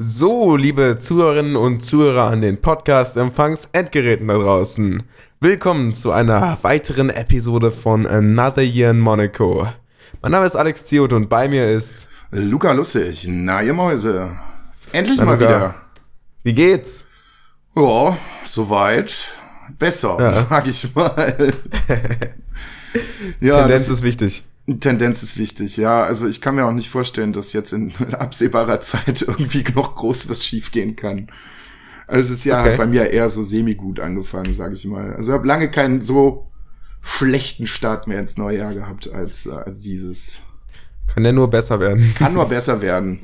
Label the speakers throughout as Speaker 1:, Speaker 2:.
Speaker 1: So, liebe Zuhörerinnen und Zuhörer an den Podcast-Empfangs-Endgeräten da draußen. Willkommen zu einer weiteren Episode von Another Year in Monaco. Mein Name ist Alex Ziot und bei mir ist
Speaker 2: Luca Lustig. Na, ihr Mäuse. Endlich
Speaker 1: Na,
Speaker 2: mal
Speaker 1: Luca.
Speaker 2: wieder.
Speaker 1: Wie geht's?
Speaker 2: Ja, soweit. Besser,
Speaker 1: Ja.
Speaker 2: sag ich mal. ja,
Speaker 1: Tendenz
Speaker 2: das,
Speaker 1: ist wichtig.
Speaker 2: Tendenz ist wichtig, ja. Also ich kann mir auch nicht vorstellen, dass jetzt in absehbarer Zeit irgendwie noch groß was schiefgehen kann. Also das Jahr
Speaker 1: Okay.
Speaker 2: hat bei mir eher so semi-gut angefangen, sag ich mal. Also ich habe lange keinen so schlechten Start mehr ins neue Jahr gehabt als, äh, als dieses.
Speaker 1: Kann ja nur besser werden.
Speaker 2: Kann nur besser werden.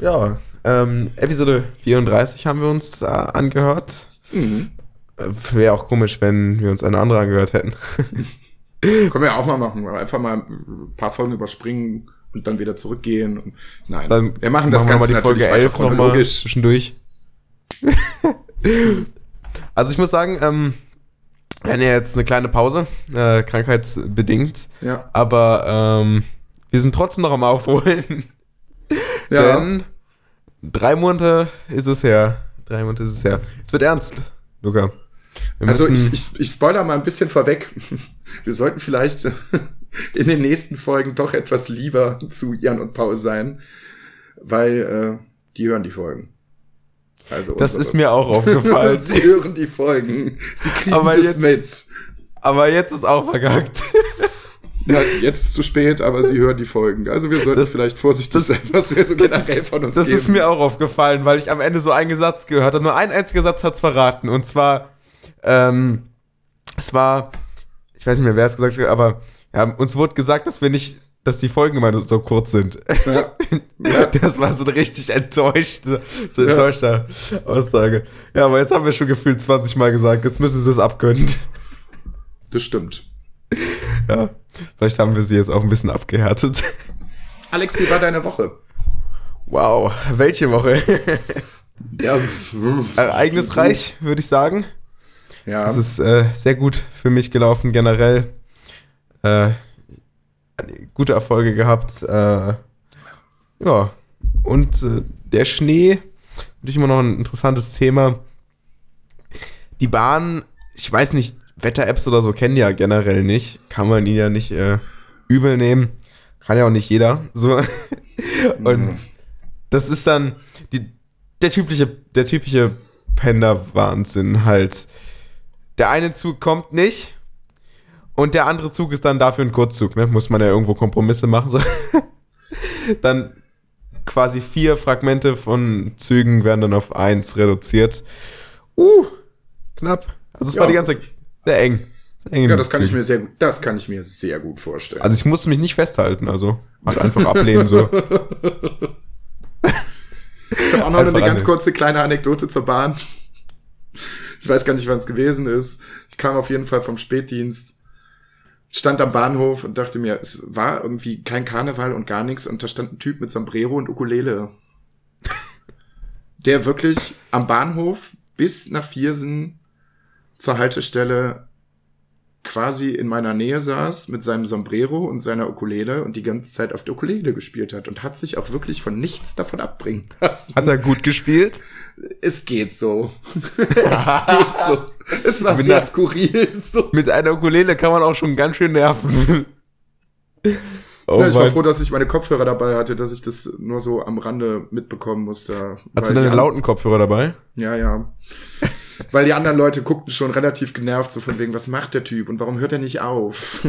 Speaker 1: Ja, ähm, Episode 34 haben wir uns äh, angehört.
Speaker 2: Mhm.
Speaker 1: Äh, Wäre auch komisch, wenn wir uns eine andere angehört hätten.
Speaker 2: Können wir ja auch mal machen. Einfach mal ein paar Folgen überspringen und dann wieder zurückgehen. Und, nein,
Speaker 1: Dann
Speaker 2: wir machen das
Speaker 1: wir
Speaker 2: Ganze
Speaker 1: mal die Folge
Speaker 2: natürlich
Speaker 1: 11
Speaker 2: weiter
Speaker 1: nochmal zwischendurch. also ich muss sagen, ähm, wir hatten ja jetzt eine kleine Pause, äh, krankheitsbedingt,
Speaker 2: Ja,
Speaker 1: aber ähm, wir sind trotzdem noch am Aufholen,
Speaker 2: ja.
Speaker 1: denn drei Monate ist es her. Drei Monate ist es her. Es wird ernst, Luca.
Speaker 2: Also ich, ich, ich spoiler mal ein bisschen vorweg. Wir sollten vielleicht in den nächsten Folgen doch etwas lieber zu Jan und Paul sein, weil äh, die hören die Folgen. Also
Speaker 1: das ist mir auch aufgefallen.
Speaker 2: Sie hören die Folgen. Sie kriegen
Speaker 1: Aber
Speaker 2: das
Speaker 1: jetzt-
Speaker 2: mit.
Speaker 1: aber jetzt ist auch vergackt.
Speaker 2: Ja, jetzt ist zu spät, aber sie hören die Folgen. Also wir sollten
Speaker 1: Das-
Speaker 2: vielleicht vorsichtig
Speaker 1: das-
Speaker 2: sein, was wir so generell
Speaker 1: ist,
Speaker 2: von uns
Speaker 1: das
Speaker 2: geben.
Speaker 1: ist mir auch aufgefallen, weil ich am Ende so einen Satz gehört habe. Nur ein einziger Satz hat's verraten. Und zwar, ähm, es war, ich weiß nicht mehr, wer es gesagt hat, aber ja, uns wurde gesagt, dass wir nicht, dass die Folgen immer so kurz sind.
Speaker 2: ja. Ja.
Speaker 1: Das war so eine richtig enttäuschte, so enttäuschte Aussage. Ja, aber jetzt haben wir schon gefühlt 20 Mal gesagt, jetzt müssen sie es abkönnen.
Speaker 2: Das stimmt.
Speaker 1: Ja, vielleicht haben wir sie jetzt auch ein bisschen abgehärtet.
Speaker 2: Alex, wie war deine Woche?
Speaker 1: Wow, welche Woche?
Speaker 2: Ja,
Speaker 1: Ereignisreich, würde ich sagen.
Speaker 2: Ja.
Speaker 1: Es ist äh, sehr gut für mich gelaufen, generell. Äh, gute Erfolge gehabt. Äh, ja, und äh, der Schnee, natürlich immer noch ein interessantes Thema. Die Bahn, ich weiß nicht, Wetter-Apps oder so kennen ja generell nicht. Kann man ihn ja nicht äh, übel nehmen. Kann ja auch nicht jeder. So. und
Speaker 2: Mhm.
Speaker 1: das ist dann die, der typische, der typische Pender-Wahnsinn halt. Der eine Zug kommt nicht und der andere Zug ist dann dafür ein Kurzzug, ne? Muss man ja irgendwo Kompromisse machen. So. dann quasi vier Fragmente von Zügen werden dann auf eins reduziert. Uh, knapp. Also es
Speaker 2: Ja.
Speaker 1: war die ganze Zeit sehr eng. Sehr eng
Speaker 2: ja, das kann ich mir sehr gut, das kann ich mir sehr gut vorstellen.
Speaker 1: Also ich musste mich nicht festhalten, also halt einfach ablehnen so.
Speaker 2: ich habe auch noch eine ganz kurze kleine Anekdote zur Bahn. Ich weiß gar nicht, wann es gewesen ist. Ich kam auf jeden Fall vom Spätdienst, stand am Bahnhof und dachte mir, es war irgendwie kein Karneval und gar nichts und da stand ein Typ mit Sombrero und Ukulele. Der wirklich am Bahnhof bis nach Viersen zur Haltestelle quasi in meiner Nähe saß mit seinem Sombrero und seiner Ukulele und die ganze Zeit auf der Ukulele gespielt hat und hat sich auch wirklich von nichts davon abbringen lassen.
Speaker 1: Hat er gut gespielt?
Speaker 2: Es geht so. es geht so. Es war
Speaker 1: Mit
Speaker 2: sehr
Speaker 1: einer-
Speaker 2: skurril. So.
Speaker 1: Mit einer Ukulele kann man auch schon ganz schön nerven. Oh
Speaker 2: ja, ich war froh, dass ich meine Kopfhörer dabei hatte, dass ich das nur so am Rande mitbekommen musste.
Speaker 1: Hast du deine lauten Kopfhörer dabei?
Speaker 2: Ja, ja. Weil die anderen Leute guckten schon relativ genervt, so von wegen, was macht der Typ und warum hört er nicht auf?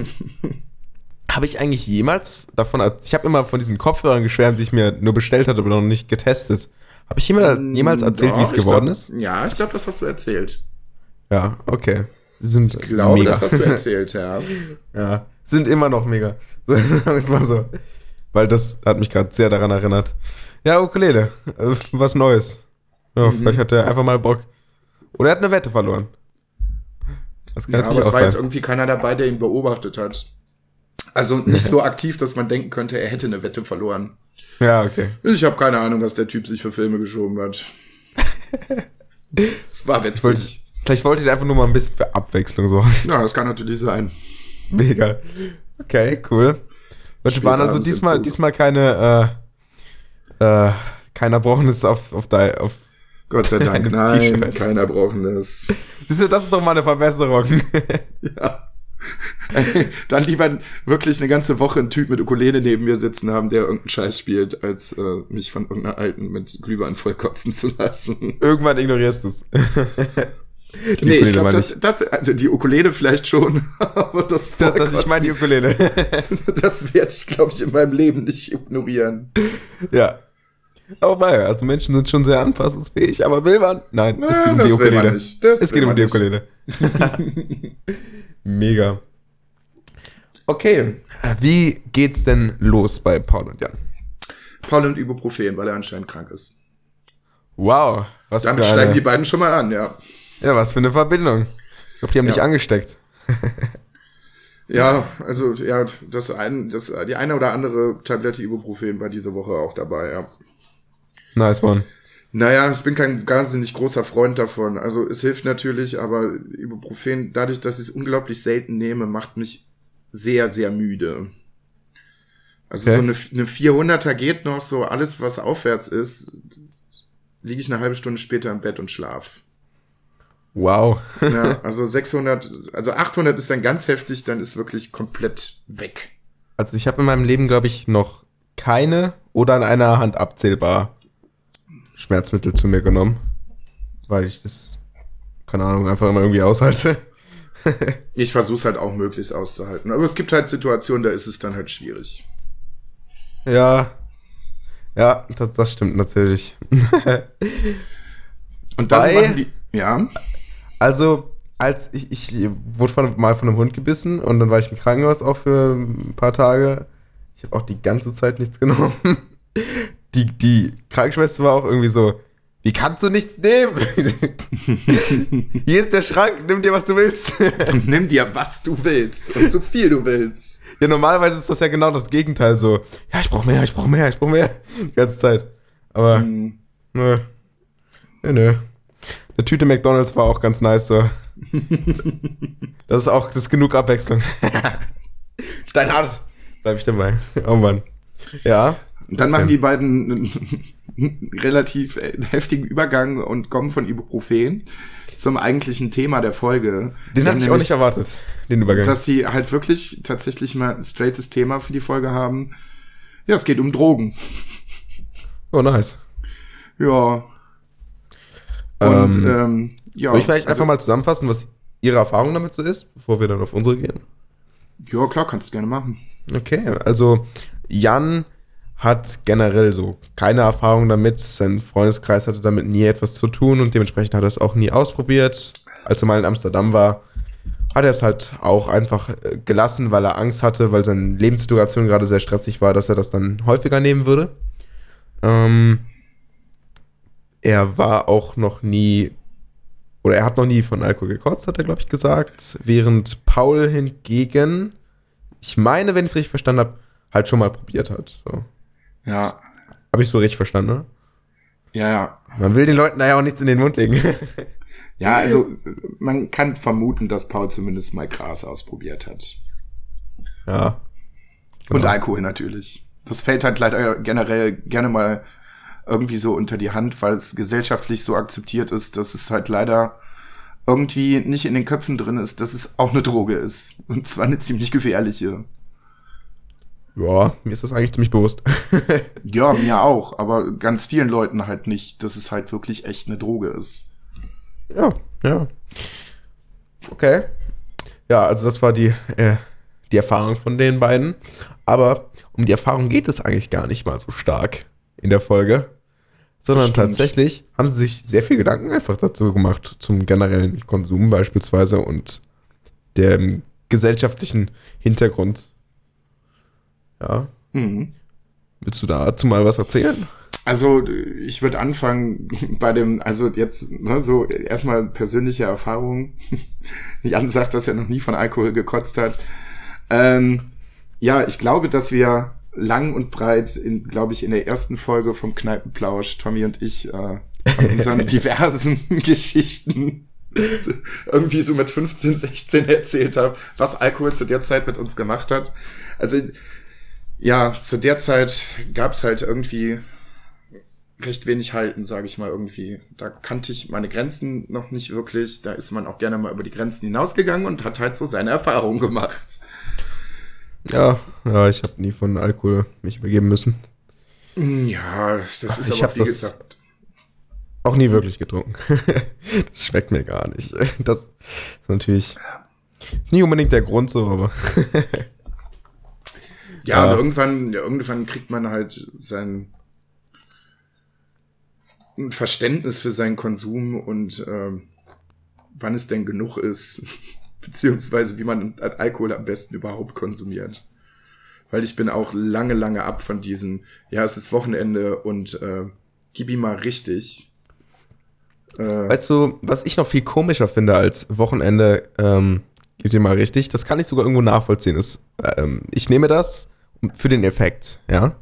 Speaker 1: Habe ich eigentlich jemals davon, ich habe immer von diesen Kopfhörern geschwärmt, die ich mir nur bestellt hatte, aber noch nicht getestet. Habe ich jemals, jemals erzählt, wie es geworden
Speaker 2: glaub,
Speaker 1: ist?
Speaker 2: Ja, ich glaube, das hast du erzählt.
Speaker 1: Ja, okay. Sind
Speaker 2: Ich glaube,
Speaker 1: mega.
Speaker 2: das hast du erzählt, ja.
Speaker 1: ja, sind immer noch mega. So, sagen wir es mal so. Weil das hat mich gerade sehr daran erinnert. Ja, Ukulele, äh, was Neues. Ja,
Speaker 2: Mhm.
Speaker 1: vielleicht hat er einfach mal Bock. Oder er hat eine Wette verloren. Das kann
Speaker 2: Ja, aber es war jetzt
Speaker 1: sein.
Speaker 2: irgendwie keiner dabei, der ihn beobachtet hat. Also nicht so aktiv, dass man denken könnte, er hätte eine Wette verloren.
Speaker 1: Ja, okay.
Speaker 2: Ich habe keine Ahnung, was der Typ sich für Filme geschoben hat. Es war
Speaker 1: Ich wollte,
Speaker 2: witzig.
Speaker 1: vielleicht wollte er einfach nur mal ein bisschen für Abwechslung sorgen.
Speaker 2: Ja, das kann natürlich sein.
Speaker 1: Mega. Okay, cool. Deutsche Bahn, also diesmal, diesmal keine, äh, äh, keiner brauchen es auf, auf, dein, auf
Speaker 2: Gott sei Dank, nein,
Speaker 1: T-Shirt.
Speaker 2: keiner braucht es.
Speaker 1: Siehst du, das ist doch mal eine Verbesserung.
Speaker 2: Ja. Dann lieber wirklich eine ganze Woche ein Typ mit Ukulele neben mir sitzen haben, der irgendeinen Scheiß spielt, als äh, mich von irgendeiner Alten mit Glühwein vollkotzen zu lassen.
Speaker 1: Irgendwann ignorierst du es. Die
Speaker 2: nee, ich glaube, das, das, also die Ukulele vielleicht schon, aber das,
Speaker 1: Das, das, ich meine die Ukulele.
Speaker 2: das werde ich, glaube ich, in meinem Leben nicht ignorieren.
Speaker 1: ja. Aber naja, also Menschen sind schon sehr anpassungsfähig, aber will man? Nein, es geht um
Speaker 2: das
Speaker 1: die Ukulele. Es geht um die. Ukulele. Mega. Okay. Wie geht's denn los bei Paul und Jan?
Speaker 2: Paul und Ibuprofen, weil er anscheinend krank ist.
Speaker 1: Wow. Was
Speaker 2: Damit
Speaker 1: für
Speaker 2: steigen
Speaker 1: eine,
Speaker 2: die beiden schon mal an, ja.
Speaker 1: Ja, was für eine Verbindung. Ich glaube, die haben
Speaker 2: Ja.
Speaker 1: dich angesteckt.
Speaker 2: Ja, also ja, das ein, das die eine oder andere Tablette Ibuprofen war diese Woche auch dabei, ja.
Speaker 1: Nice one.
Speaker 2: Naja, ich bin kein wahnsinnig großer Freund davon. Also es hilft natürlich, aber Ibuprofen, dadurch, dass ich es unglaublich selten nehme, macht mich sehr, sehr müde. Also
Speaker 1: Okay.
Speaker 2: so eine, eine 400er geht noch, so alles, was aufwärts ist, liege ich eine halbe Stunde später im Bett und schlaf.
Speaker 1: Wow.
Speaker 2: Ja, also 600, also 800 ist dann ganz heftig, dann ist wirklich komplett weg.
Speaker 1: Also ich habe in meinem Leben, glaube ich, noch keine oder an einer Hand abzählbar Schmerzmittel zu mir genommen. Weil ich das, keine Ahnung, einfach immer irgendwie aushalte.
Speaker 2: Ich versuche es halt auch möglichst auszuhalten. Aber es gibt halt Situationen, da ist es dann halt schwierig.
Speaker 1: Ja. Ja, das, das stimmt natürlich.
Speaker 2: Und dann
Speaker 1: Bei-
Speaker 2: die. Ja.
Speaker 1: Also, als ich, ich wurde von, mal von einem Hund gebissen und dann war ich im Krankenhaus auch für ein paar Tage. Ich habe auch die ganze Zeit nichts genommen. Die, die Krankenschwester war auch irgendwie so, wie kannst du nichts nehmen? Hier ist der Schrank, nimm dir, was du willst.
Speaker 2: Nimm dir, was du willst und so viel du willst.
Speaker 1: ja, normalerweise ist das ja genau das Gegenteil so. Ja, ich brauch mehr, ich brauch mehr, ich brauch mehr. Die ganze Zeit. Aber,
Speaker 2: Hm.
Speaker 1: nö. Nö, nö. Eine Tüte McDonalds war auch ganz nice so. Das ist auch, das ist genug Abwechslung. Steinhart. Bleib ich dabei. Oh Mann. Ja.
Speaker 2: Und dann machen
Speaker 1: Okay.
Speaker 2: die beiden einen relativ äh, heftigen Übergang und kommen von Ibuprofen zum eigentlichen Thema der Folge.
Speaker 1: Den hatte ich auch nicht erwartet, den Übergang.
Speaker 2: Dass sie halt wirklich tatsächlich mal ein straightes Thema für die Folge haben. Ja, es geht um Drogen.
Speaker 1: oh, nice.
Speaker 2: Ja. Und
Speaker 1: Ähm,
Speaker 2: ähm, ja.
Speaker 1: Soll ich vielleicht
Speaker 2: also-
Speaker 1: einfach mal zusammenfassen, was Ihre Erfahrung damit so ist, bevor wir dann auf unsere gehen?
Speaker 2: Ja, klar, kannst du gerne machen.
Speaker 1: Okay, also Jan hat generell so keine Erfahrung damit. Sein Freundeskreis hatte damit nie etwas zu tun und dementsprechend hat er es auch nie ausprobiert. Als er mal in Amsterdam war, hat er es halt auch einfach äh, gelassen, weil er Angst hatte, weil seine Lebenssituation gerade sehr stressig war, dass er das dann häufiger nehmen würde. Ähm, er war auch noch nie, oder er hat noch nie von Alkohol gekotzt, hat er, glaube ich, gesagt. Während Paul hingegen, ich meine, wenn ich es richtig verstanden habe, halt schon mal probiert hat. So.
Speaker 2: Ja.
Speaker 1: Habe ich so richtig verstanden, ne?
Speaker 2: Ja, ja.
Speaker 1: Man will den Leuten naja auch nichts in den Mund legen.
Speaker 2: Ja, also man kann vermuten, dass Paul zumindest mal Gras ausprobiert hat.
Speaker 1: ja.
Speaker 2: Und
Speaker 1: Genau.
Speaker 2: Alkohol natürlich. Das fällt halt leider generell gerne mal irgendwie so unter die Hand, weil es gesellschaftlich so akzeptiert ist, dass es halt leider irgendwie nicht in den Köpfen drin ist, dass es auch eine Droge ist. Und zwar eine ziemlich gefährliche.
Speaker 1: Ja, mir ist das eigentlich ziemlich bewusst.
Speaker 2: Ja, mir auch, aber ganz vielen Leuten halt nicht, dass es halt wirklich echt eine Droge ist.
Speaker 1: ja, ja. Okay. Ja, also das war die, äh, die Erfahrung von den beiden. Aber um die Erfahrung geht es eigentlich gar nicht mal so stark in der Folge. Sondern tatsächlich haben sie sich sehr viel Gedanken einfach dazu gemacht, zum generellen Konsum beispielsweise und dem gesellschaftlichen Hintergrund. Ja.
Speaker 2: Mhm.
Speaker 1: Willst du dazu mal was erzählen?
Speaker 2: Also ich würde anfangen bei dem, also jetzt ne, so erstmal persönliche Erfahrung. Jan sagt, dass er noch nie von Alkohol gekotzt hat. Ähm, ja, ich glaube, dass wir lang und breit, in, glaube ich, in der ersten Folge vom Kneipenplausch, Tommy und ich, äh, von unseren diversen Geschichten irgendwie so mit 15, 16 erzählt haben, was Alkohol zu der Zeit mit uns gemacht hat. Also ja, zu der Zeit gab's halt irgendwie recht wenig halten, sage ich mal irgendwie. Da kannte ich meine Grenzen noch nicht wirklich. Da ist man auch gerne mal über die Grenzen hinausgegangen und hat halt so seine Erfahrungen gemacht.
Speaker 1: Ja, ja, ich habe nie von Alkohol mich übergeben müssen.
Speaker 2: Ja, das ist
Speaker 1: Ich
Speaker 2: aber wie gesagt.
Speaker 1: Auch nie wirklich getrunken. das schmeckt mir gar nicht. Das ist natürlich nie unbedingt der Grund so, aber
Speaker 2: Ja,
Speaker 1: Ja.
Speaker 2: und irgendwann, irgendwann kriegt man halt sein ein Verständnis für seinen Konsum und ähm, wann es denn genug ist, beziehungsweise wie man Alkohol am besten überhaupt konsumiert. Weil ich bin auch lange, lange ab von diesen, ja, es ist Wochenende und äh, gib ihm mal richtig. Äh,
Speaker 1: Weißt du, was ich noch viel komischer finde als Wochenende, ähm, gib dir mal richtig, das kann ich sogar irgendwo nachvollziehen, ist, ähm, ich nehme das für den Effekt, ja?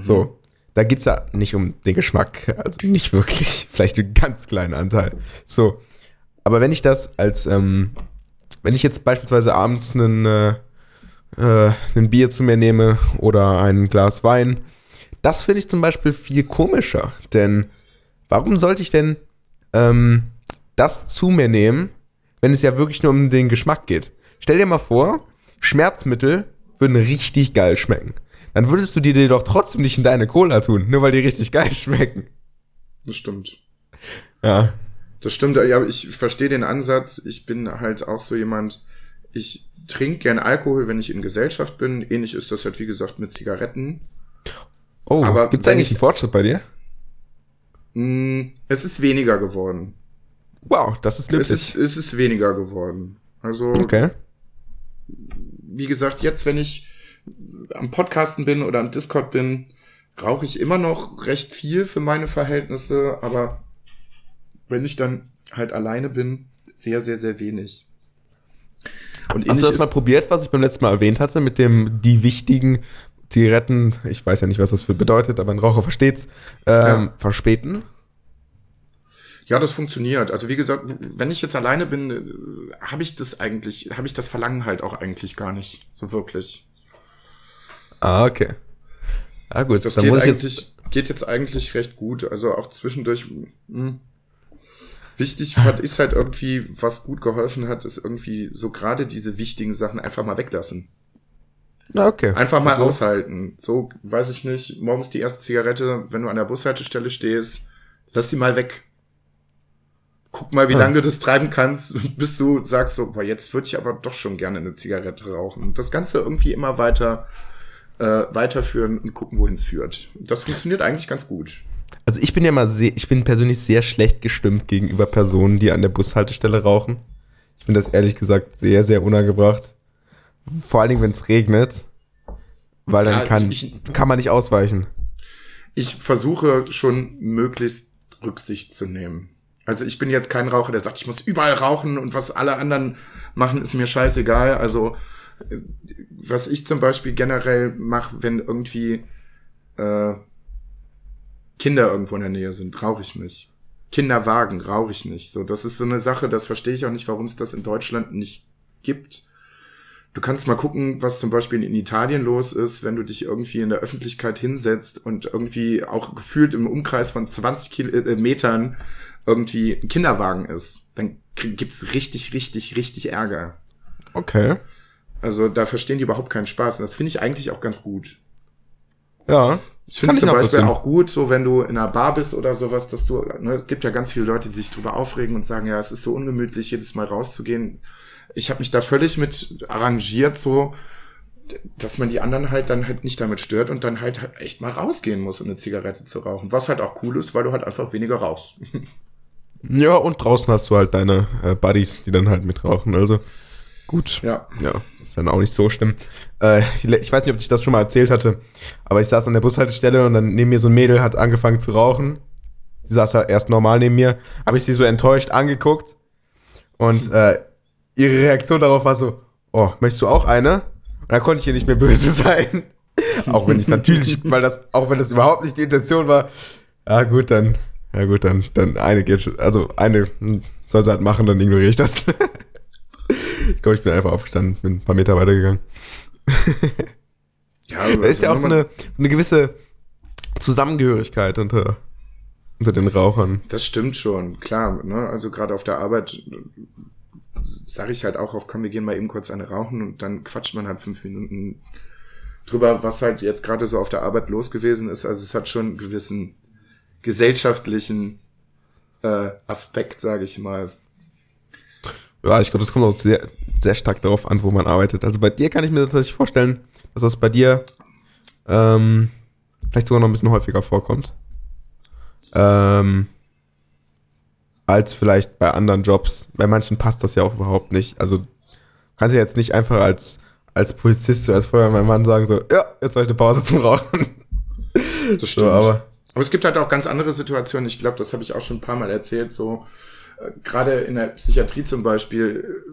Speaker 1: So. Da geht's ja nicht um den Geschmack, also nicht wirklich, vielleicht einen ganz kleinen Anteil. So. Aber wenn ich das als, ähm, wenn ich jetzt beispielsweise abends einen, äh, äh, ein Bier zu mir nehme oder ein Glas Wein, das finde ich zum Beispiel viel komischer. Denn warum sollte ich denn ähm, das zu mir nehmen, wenn es ja wirklich nur um den Geschmack geht? Stell dir mal vor, Schmerzmittel würden richtig geil schmecken. Dann würdest du die dir doch trotzdem nicht in deine Cola tun, nur weil die richtig geil schmecken.
Speaker 2: das stimmt.
Speaker 1: Ja.
Speaker 2: Das stimmt, ja, ich verstehe den Ansatz. Ich bin halt auch so jemand, ich trinke gern Alkohol, wenn ich in Gesellschaft bin. Ähnlich ist das halt, wie gesagt, mit Zigaretten.
Speaker 1: Oh,
Speaker 2: Aber
Speaker 1: gibt's
Speaker 2: wenn
Speaker 1: eigentlich
Speaker 2: ich-
Speaker 1: einen Fortschritt bei dir?
Speaker 2: Mm, Es ist weniger geworden.
Speaker 1: Wow, das ist
Speaker 2: Es
Speaker 1: löblich.
Speaker 2: ist, es ist weniger geworden. Also,
Speaker 1: Okay.
Speaker 2: Wie gesagt, jetzt, wenn ich am Podcasten bin oder am Discord bin, rauche ich immer noch recht viel für meine Verhältnisse, aber wenn ich dann halt alleine bin, sehr, sehr, sehr wenig. Und
Speaker 1: Hast du das mal probiert, was ich beim letzten Mal erwähnt hatte, mit dem die wichtigen Zigaretten, ich weiß ja nicht, was das für bedeutet, aber ein Raucher versteht's, ähm,
Speaker 2: Ja.
Speaker 1: verspäten?
Speaker 2: Ja, das funktioniert. Also wie gesagt, wenn ich jetzt alleine bin, äh, habe ich das eigentlich, habe ich das Verlangen halt auch eigentlich gar nicht so wirklich.
Speaker 1: Ah, okay. Ah, gut,
Speaker 2: Das
Speaker 1: dann
Speaker 2: geht
Speaker 1: muss ich
Speaker 2: eigentlich,
Speaker 1: jetzt.
Speaker 2: geht jetzt eigentlich recht gut. Also auch zwischendurch. Mh. Wichtig fand ist halt irgendwie, was gut geholfen hat, ist irgendwie so gerade diese wichtigen Sachen einfach mal weglassen.
Speaker 1: Na, okay.
Speaker 2: Einfach mal
Speaker 1: Also-
Speaker 2: aushalten. So, weiß ich nicht, morgens die erste Zigarette, wenn du an der Bushaltestelle stehst, lass sie mal weg. Guck mal, wie
Speaker 1: Ah.
Speaker 2: lange du das treiben kannst, bis du sagst so, boah, jetzt würde ich aber doch schon gerne eine Zigarette rauchen. Und das Ganze irgendwie immer weiter äh, weiterführen und gucken, wohin es führt. Das funktioniert eigentlich ganz gut.
Speaker 1: Also ich bin ja mal sehr, ich bin persönlich sehr schlecht gestimmt gegenüber Personen, die an der Bushaltestelle rauchen. Ich finde das ehrlich gesagt sehr, sehr unangebracht. Vor allen Dingen, wenn es regnet. Weil dann
Speaker 2: Ja,
Speaker 1: kann,
Speaker 2: ich-
Speaker 1: kann man nicht ausweichen.
Speaker 2: Ich versuche schon möglichst Rücksicht zu nehmen. Also ich bin jetzt kein Raucher, der sagt, ich muss überall rauchen und was alle anderen machen, ist mir scheißegal. Also äh, was ich zum Beispiel generell mache, wenn irgendwie äh, Kinder irgendwo in der Nähe sind, rauche ich nicht. Kinderwagen rauche ich nicht. So, das ist so eine Sache, das verstehe ich auch nicht, warum es das in Deutschland nicht gibt. Du kannst mal gucken, was zum Beispiel in Italien los ist, wenn du dich irgendwie in der Öffentlichkeit hinsetzt und irgendwie auch gefühlt im Umkreis von 20 Kil äh, Metern irgendwie ein Kinderwagen ist. Dann gibt's richtig, richtig, richtig Ärger.
Speaker 1: Okay.
Speaker 2: Also da verstehen die überhaupt keinen Spaß. Und das finde ich eigentlich auch ganz gut.
Speaker 1: Ja.
Speaker 2: Ich finde zum Beispiel auch gut, so wenn du in einer Bar bist oder sowas, dass du, ne, es gibt ja ganz viele Leute, die sich drüber aufregen und sagen, ja, es ist so ungemütlich, jedes Mal rauszugehen. Ich habe mich da völlig mit arrangiert, so, dass man die anderen halt dann halt nicht damit stört und dann halt, halt echt mal rausgehen muss, um eine Zigarette zu rauchen. Was halt auch cool ist, weil du halt einfach weniger rauchst.
Speaker 1: Ja, und draußen hast du halt deine äh, Buddies, die dann halt mitrauchen. Also gut.
Speaker 2: Ja.
Speaker 1: Ja, ist dann auch nicht so schlimm. Äh, ich, weiß nicht, ob ich das schon mal erzählt hatte, aber ich saß an der Bushaltestelle und dann neben mir so ein Mädel hat angefangen zu rauchen. Die saß ja erst normal neben mir, habe ich sie so enttäuscht angeguckt und äh, ihre Reaktion darauf war so, oh, möchtest du auch eine? Und da konnte ich ihr nicht mehr böse sein. auch wenn ich natürlich, weil das, auch wenn das überhaupt nicht die Intention war, ja gut, dann, ja gut, dann, dann eine geht schon, also eine hm, soll sie halt machen, dann ignoriere ich das. ich glaube, ich bin einfach aufgestanden, bin ein paar Meter weitergegangen.
Speaker 2: Ja,
Speaker 1: Da ist ja auch so eine, so eine gewisse Zusammengehörigkeit unter unter den Rauchern.
Speaker 2: Das stimmt schon, klar. Ne? Also gerade auf der Arbeit sage ich halt auch auf, komm, wir gehen mal eben kurz eine rauchen und dann quatscht man halt fünf Minuten drüber, was halt jetzt gerade so auf der Arbeit los gewesen ist. Also es hat schon einen gewissen gesellschaftlichen äh, Aspekt, sage ich mal.
Speaker 1: Ja, ich glaube, das kommt auch sehr, sehr stark darauf an, wo man arbeitet. Also bei dir kann ich mir tatsächlich vorstellen, dass das bei dir ähm, vielleicht sogar noch ein bisschen häufiger vorkommt. Ähm, als vielleicht bei anderen Jobs. Bei manchen passt das ja auch überhaupt nicht. Also kannst du jetzt nicht einfach als, als Polizist, so als Feuerwehrmann sagen so, ja, jetzt habe ich eine Pause zum Rauchen.
Speaker 2: Das stimmt. So, aber, aber es gibt halt auch ganz andere Situationen. Ich glaube, das habe ich auch schon ein paar Mal erzählt. So äh, gerade in der Psychiatrie zum Beispiel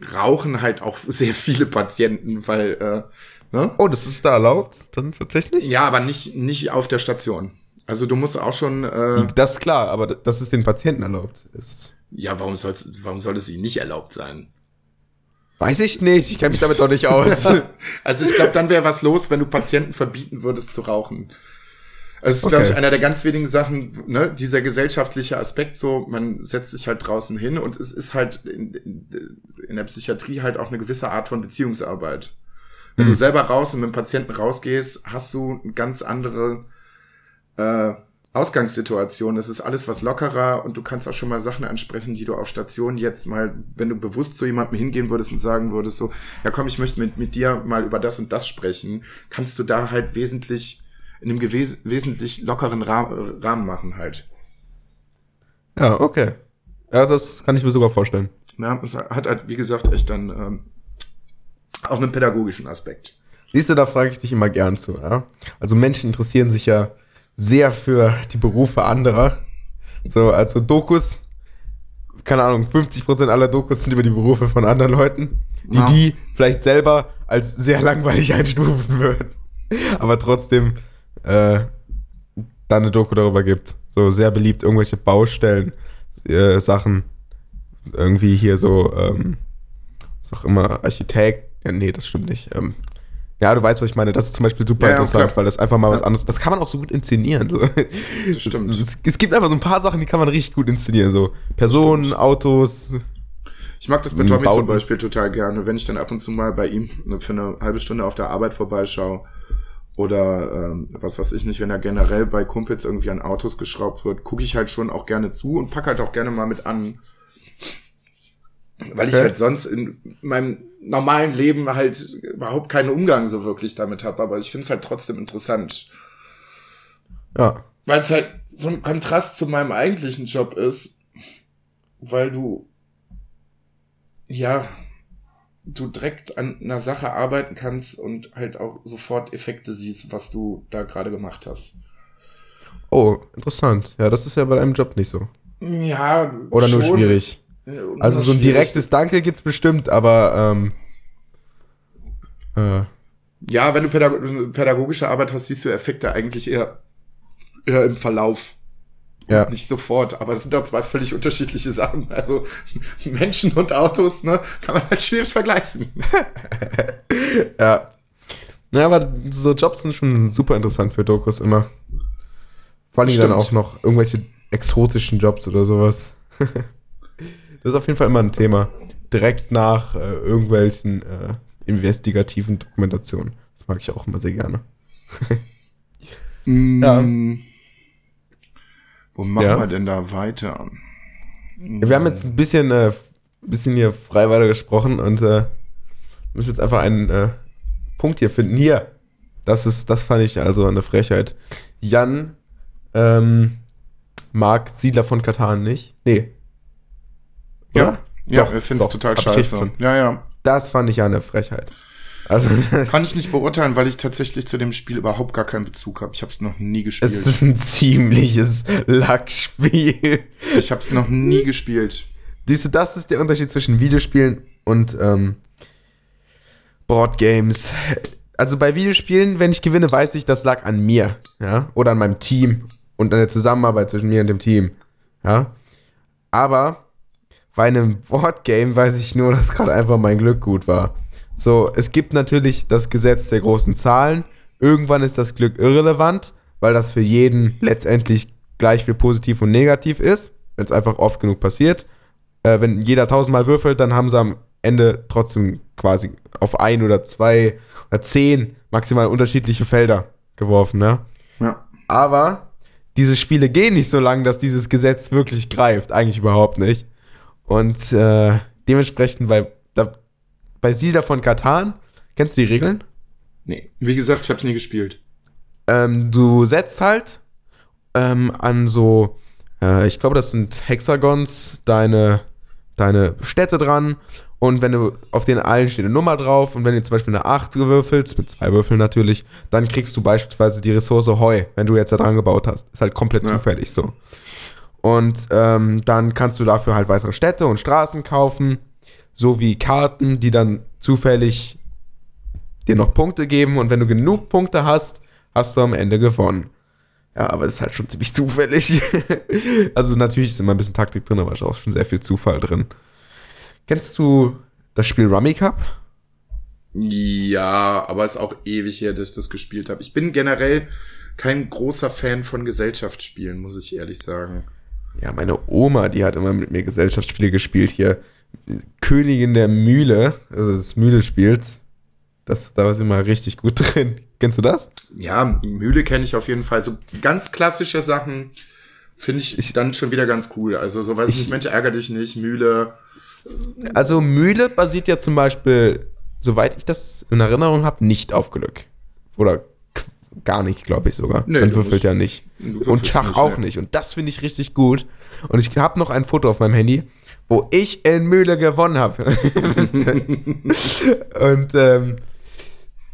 Speaker 2: äh, rauchen halt auch sehr viele Patienten, weil äh,
Speaker 1: ne? Oh, das ist da erlaubt, dann tatsächlich?
Speaker 2: Ja, aber nicht, nicht auf der Station. Also du musst auch schon.
Speaker 1: Äh, das ist klar, aber dass es den Patienten erlaubt ist.
Speaker 2: Ja, warum, soll's, warum soll es ihnen nicht erlaubt sein?
Speaker 1: Weiß ich nicht, ich kenne mich damit doch nicht aus.
Speaker 2: also ich glaube, dann wäre was los, wenn du Patienten verbieten würdest zu rauchen. Es ist, okay. glaube ich, einer der ganz wenigen Sachen, ne, dieser gesellschaftliche Aspekt, so, man setzt sich halt draußen hin und es ist halt in, in, der Psychiatrie halt auch eine gewisse Art von Beziehungsarbeit. Wenn mhm. du selber raus und mit dem Patienten rausgehst, hast du eine ganz andere äh, Ausgangssituation. Es ist alles was lockerer und du kannst auch schon mal Sachen ansprechen, die du auf Station jetzt mal, wenn du bewusst zu jemandem hingehen würdest und sagen würdest so, ja komm, ich möchte mit, mit dir mal über das und das sprechen, kannst du da halt wesentlich, in einem gewes wesentlich lockeren Ra Rahmen machen halt.
Speaker 1: Ja, okay. Ja, das kann ich mir sogar vorstellen.
Speaker 2: Ja, es hat halt, wie gesagt, echt dann ähm, auch einen pädagogischen Aspekt.
Speaker 1: Siehst du, da frage ich dich immer gern zu. Ja? Also Menschen interessieren sich ja sehr für die Berufe anderer. So, also Dokus, keine Ahnung, 50% aller Dokus sind über die Berufe von anderen Leuten, die ja. die vielleicht selber als sehr langweilig einstufen würden. Aber trotzdem äh, da eine Doku darüber gibt. So sehr beliebt, irgendwelche Baustellen, äh, Sachen. Irgendwie hier so, ähm, ist auch immer Architekt. Ja, nee, das stimmt nicht. Ähm, ja, du weißt, was ich meine. Das ist zum Beispiel super ja, interessant, klar. weil das einfach mal ja. was anderes. Das kann man auch so gut inszenieren. So. Das stimmt. Es, es, gibt einfach so ein paar Sachen, die kann man richtig gut inszenieren. So Personen, Autos.
Speaker 2: Ich mag das bei Tommy Bauten. zum Beispiel total gerne, wenn ich dann ab und zu mal bei ihm für eine halbe Stunde auf der Arbeit vorbeischaue. Oder ähm, was weiß ich nicht, wenn er generell bei Kumpels irgendwie an Autos geschraubt wird, gucke ich halt schon auch gerne zu und pack halt auch gerne mal mit an. Weil ich halt sonst in meinem normalen Leben halt überhaupt keinen Umgang so wirklich damit habe. Aber ich finde es halt trotzdem interessant. Ja. Weil es halt so ein Kontrast zu meinem eigentlichen Job ist, weil du, ja, du direkt an einer Sache arbeiten kannst und halt auch sofort Effekte siehst, was du da gerade gemacht hast.
Speaker 1: Oh, interessant. Ja, das ist ja bei deinem Job nicht so.
Speaker 2: Ja.
Speaker 1: Oder schon. nur schwierig. Also so ein direktes Danke gibt's bestimmt, aber ähm,
Speaker 2: äh. ja, wenn du pädag pädagogische Arbeit hast, siehst du Effekte eigentlich eher, eher im Verlauf. Ja. Nicht sofort, aber es sind doch zwei völlig unterschiedliche Sachen. Also Menschen und Autos, ne, kann man halt schwierig vergleichen.
Speaker 1: ja. Ja, aber so Jobs sind schon super interessant für Dokus immer. Vor allem dann auch noch irgendwelche exotischen Jobs oder sowas. Das ist auf jeden Fall immer ein Thema. Direkt nach äh, irgendwelchen äh, investigativen Dokumentationen. Das mag ich auch immer sehr gerne.
Speaker 2: mm, ja. Wo machen ja. wir denn da weiter?
Speaker 1: Wir haben jetzt ein bisschen, äh, bisschen hier frei weiter gesprochen und äh, müssen jetzt einfach einen äh, Punkt hier finden. Hier, das ist, das fand ich also eine Frechheit. Jan ähm, mag Siedler von Katan nicht. Nee,
Speaker 2: ja, ja, doch, ich finde es total scheiße. Ja, ja.
Speaker 1: Das fand ich ja eine Frechheit.
Speaker 2: Also, Kann ich nicht beurteilen, weil ich tatsächlich zu dem Spiel überhaupt gar keinen Bezug habe. Ich habe es noch nie gespielt.
Speaker 1: Es ist ein ziemliches Lackspiel.
Speaker 2: Ich habe es noch nie gespielt.
Speaker 1: Siehst du, das ist der Unterschied zwischen Videospielen und ähm, Boardgames. Also bei Videospielen, wenn ich gewinne, weiß ich, das lag an mir, ja, oder an meinem Team und an der Zusammenarbeit zwischen mir und dem Team, ja. Aber bei einem Boardgame weiß ich nur, dass gerade einfach mein Glück gut war. So, es gibt natürlich das Gesetz der großen Zahlen. Irgendwann ist das Glück irrelevant, weil das für jeden letztendlich gleich viel positiv und negativ ist, wenn es einfach oft genug passiert. Äh, wenn jeder tausendmal würfelt, dann haben sie am Ende trotzdem quasi auf ein oder zwei oder zehn maximal unterschiedliche Felder geworfen, ne?
Speaker 2: Ja.
Speaker 1: Aber diese Spiele gehen nicht so lang, dass dieses Gesetz wirklich greift. Eigentlich überhaupt nicht. Und äh, dementsprechend bei, da, bei Siedler von Katan, kennst du die Regeln?
Speaker 2: Nee. Wie gesagt, ich hab's nie gespielt.
Speaker 1: Ähm, du setzt halt ähm, an so, äh, ich glaube, das sind Hexagons, deine, deine Städte dran. Und wenn du auf den allen steht eine Nummer drauf und wenn du zum Beispiel eine 8 gewürfelst, mit zwei Würfeln natürlich, dann kriegst du beispielsweise die Ressource Heu, wenn du jetzt da dran gebaut hast. Ist halt komplett
Speaker 2: Ja.
Speaker 1: zufällig so. Und ähm, dann kannst du dafür halt weitere Städte und Straßen kaufen, sowie Karten, die dann zufällig dir noch Punkte geben. Und wenn du genug Punkte hast, hast du am Ende gewonnen. Ja, aber es ist halt schon ziemlich zufällig. also natürlich ist immer ein bisschen Taktik drin, aber ist auch schon sehr viel Zufall drin. Kennst du das Spiel Rummy Cup?
Speaker 2: Ja, aber ist auch ewig her, dass ich das gespielt habe. Ich bin generell kein großer Fan von Gesellschaftsspielen, muss ich ehrlich sagen.
Speaker 1: Ja, meine Oma, die hat immer mit mir Gesellschaftsspiele gespielt hier. Königin der Mühle, also des Mühlespiels. Das, da war sie immer richtig gut drin. Kennst du das?
Speaker 2: Ja, Mühle kenne ich auf jeden Fall. So ganz klassische Sachen finde ich dann schon wieder ganz cool. Also so weiß ich nicht, Mensch, ärger dich nicht, Mühle.
Speaker 1: Also Mühle basiert ja zum Beispiel, soweit ich das in Erinnerung habe, nicht auf Glück. Oder gar nicht, glaube ich sogar.
Speaker 2: Nee,
Speaker 1: Man
Speaker 2: du
Speaker 1: würfelt ja nicht. Und Schach
Speaker 2: nicht,
Speaker 1: auch
Speaker 2: nee.
Speaker 1: nicht. Und das finde ich richtig gut. Und ich habe noch ein Foto auf meinem Handy, wo ich in Mühle gewonnen habe. Und ähm,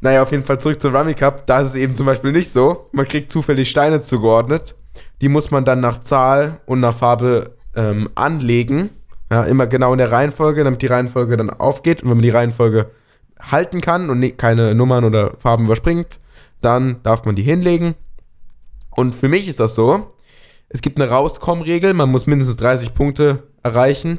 Speaker 1: naja, auf jeden Fall zurück zu Rummy Cup. Da ist es eben zum Beispiel nicht so. Man kriegt zufällig Steine zugeordnet. Die muss man dann nach Zahl und nach Farbe ähm, anlegen. Ja, immer genau in der Reihenfolge, damit die Reihenfolge dann aufgeht. Und wenn man die Reihenfolge halten kann und ne- keine Nummern oder Farben überspringt, dann darf man die hinlegen. Und für mich ist das so, es gibt eine Rauskommregel, man muss mindestens 30 Punkte erreichen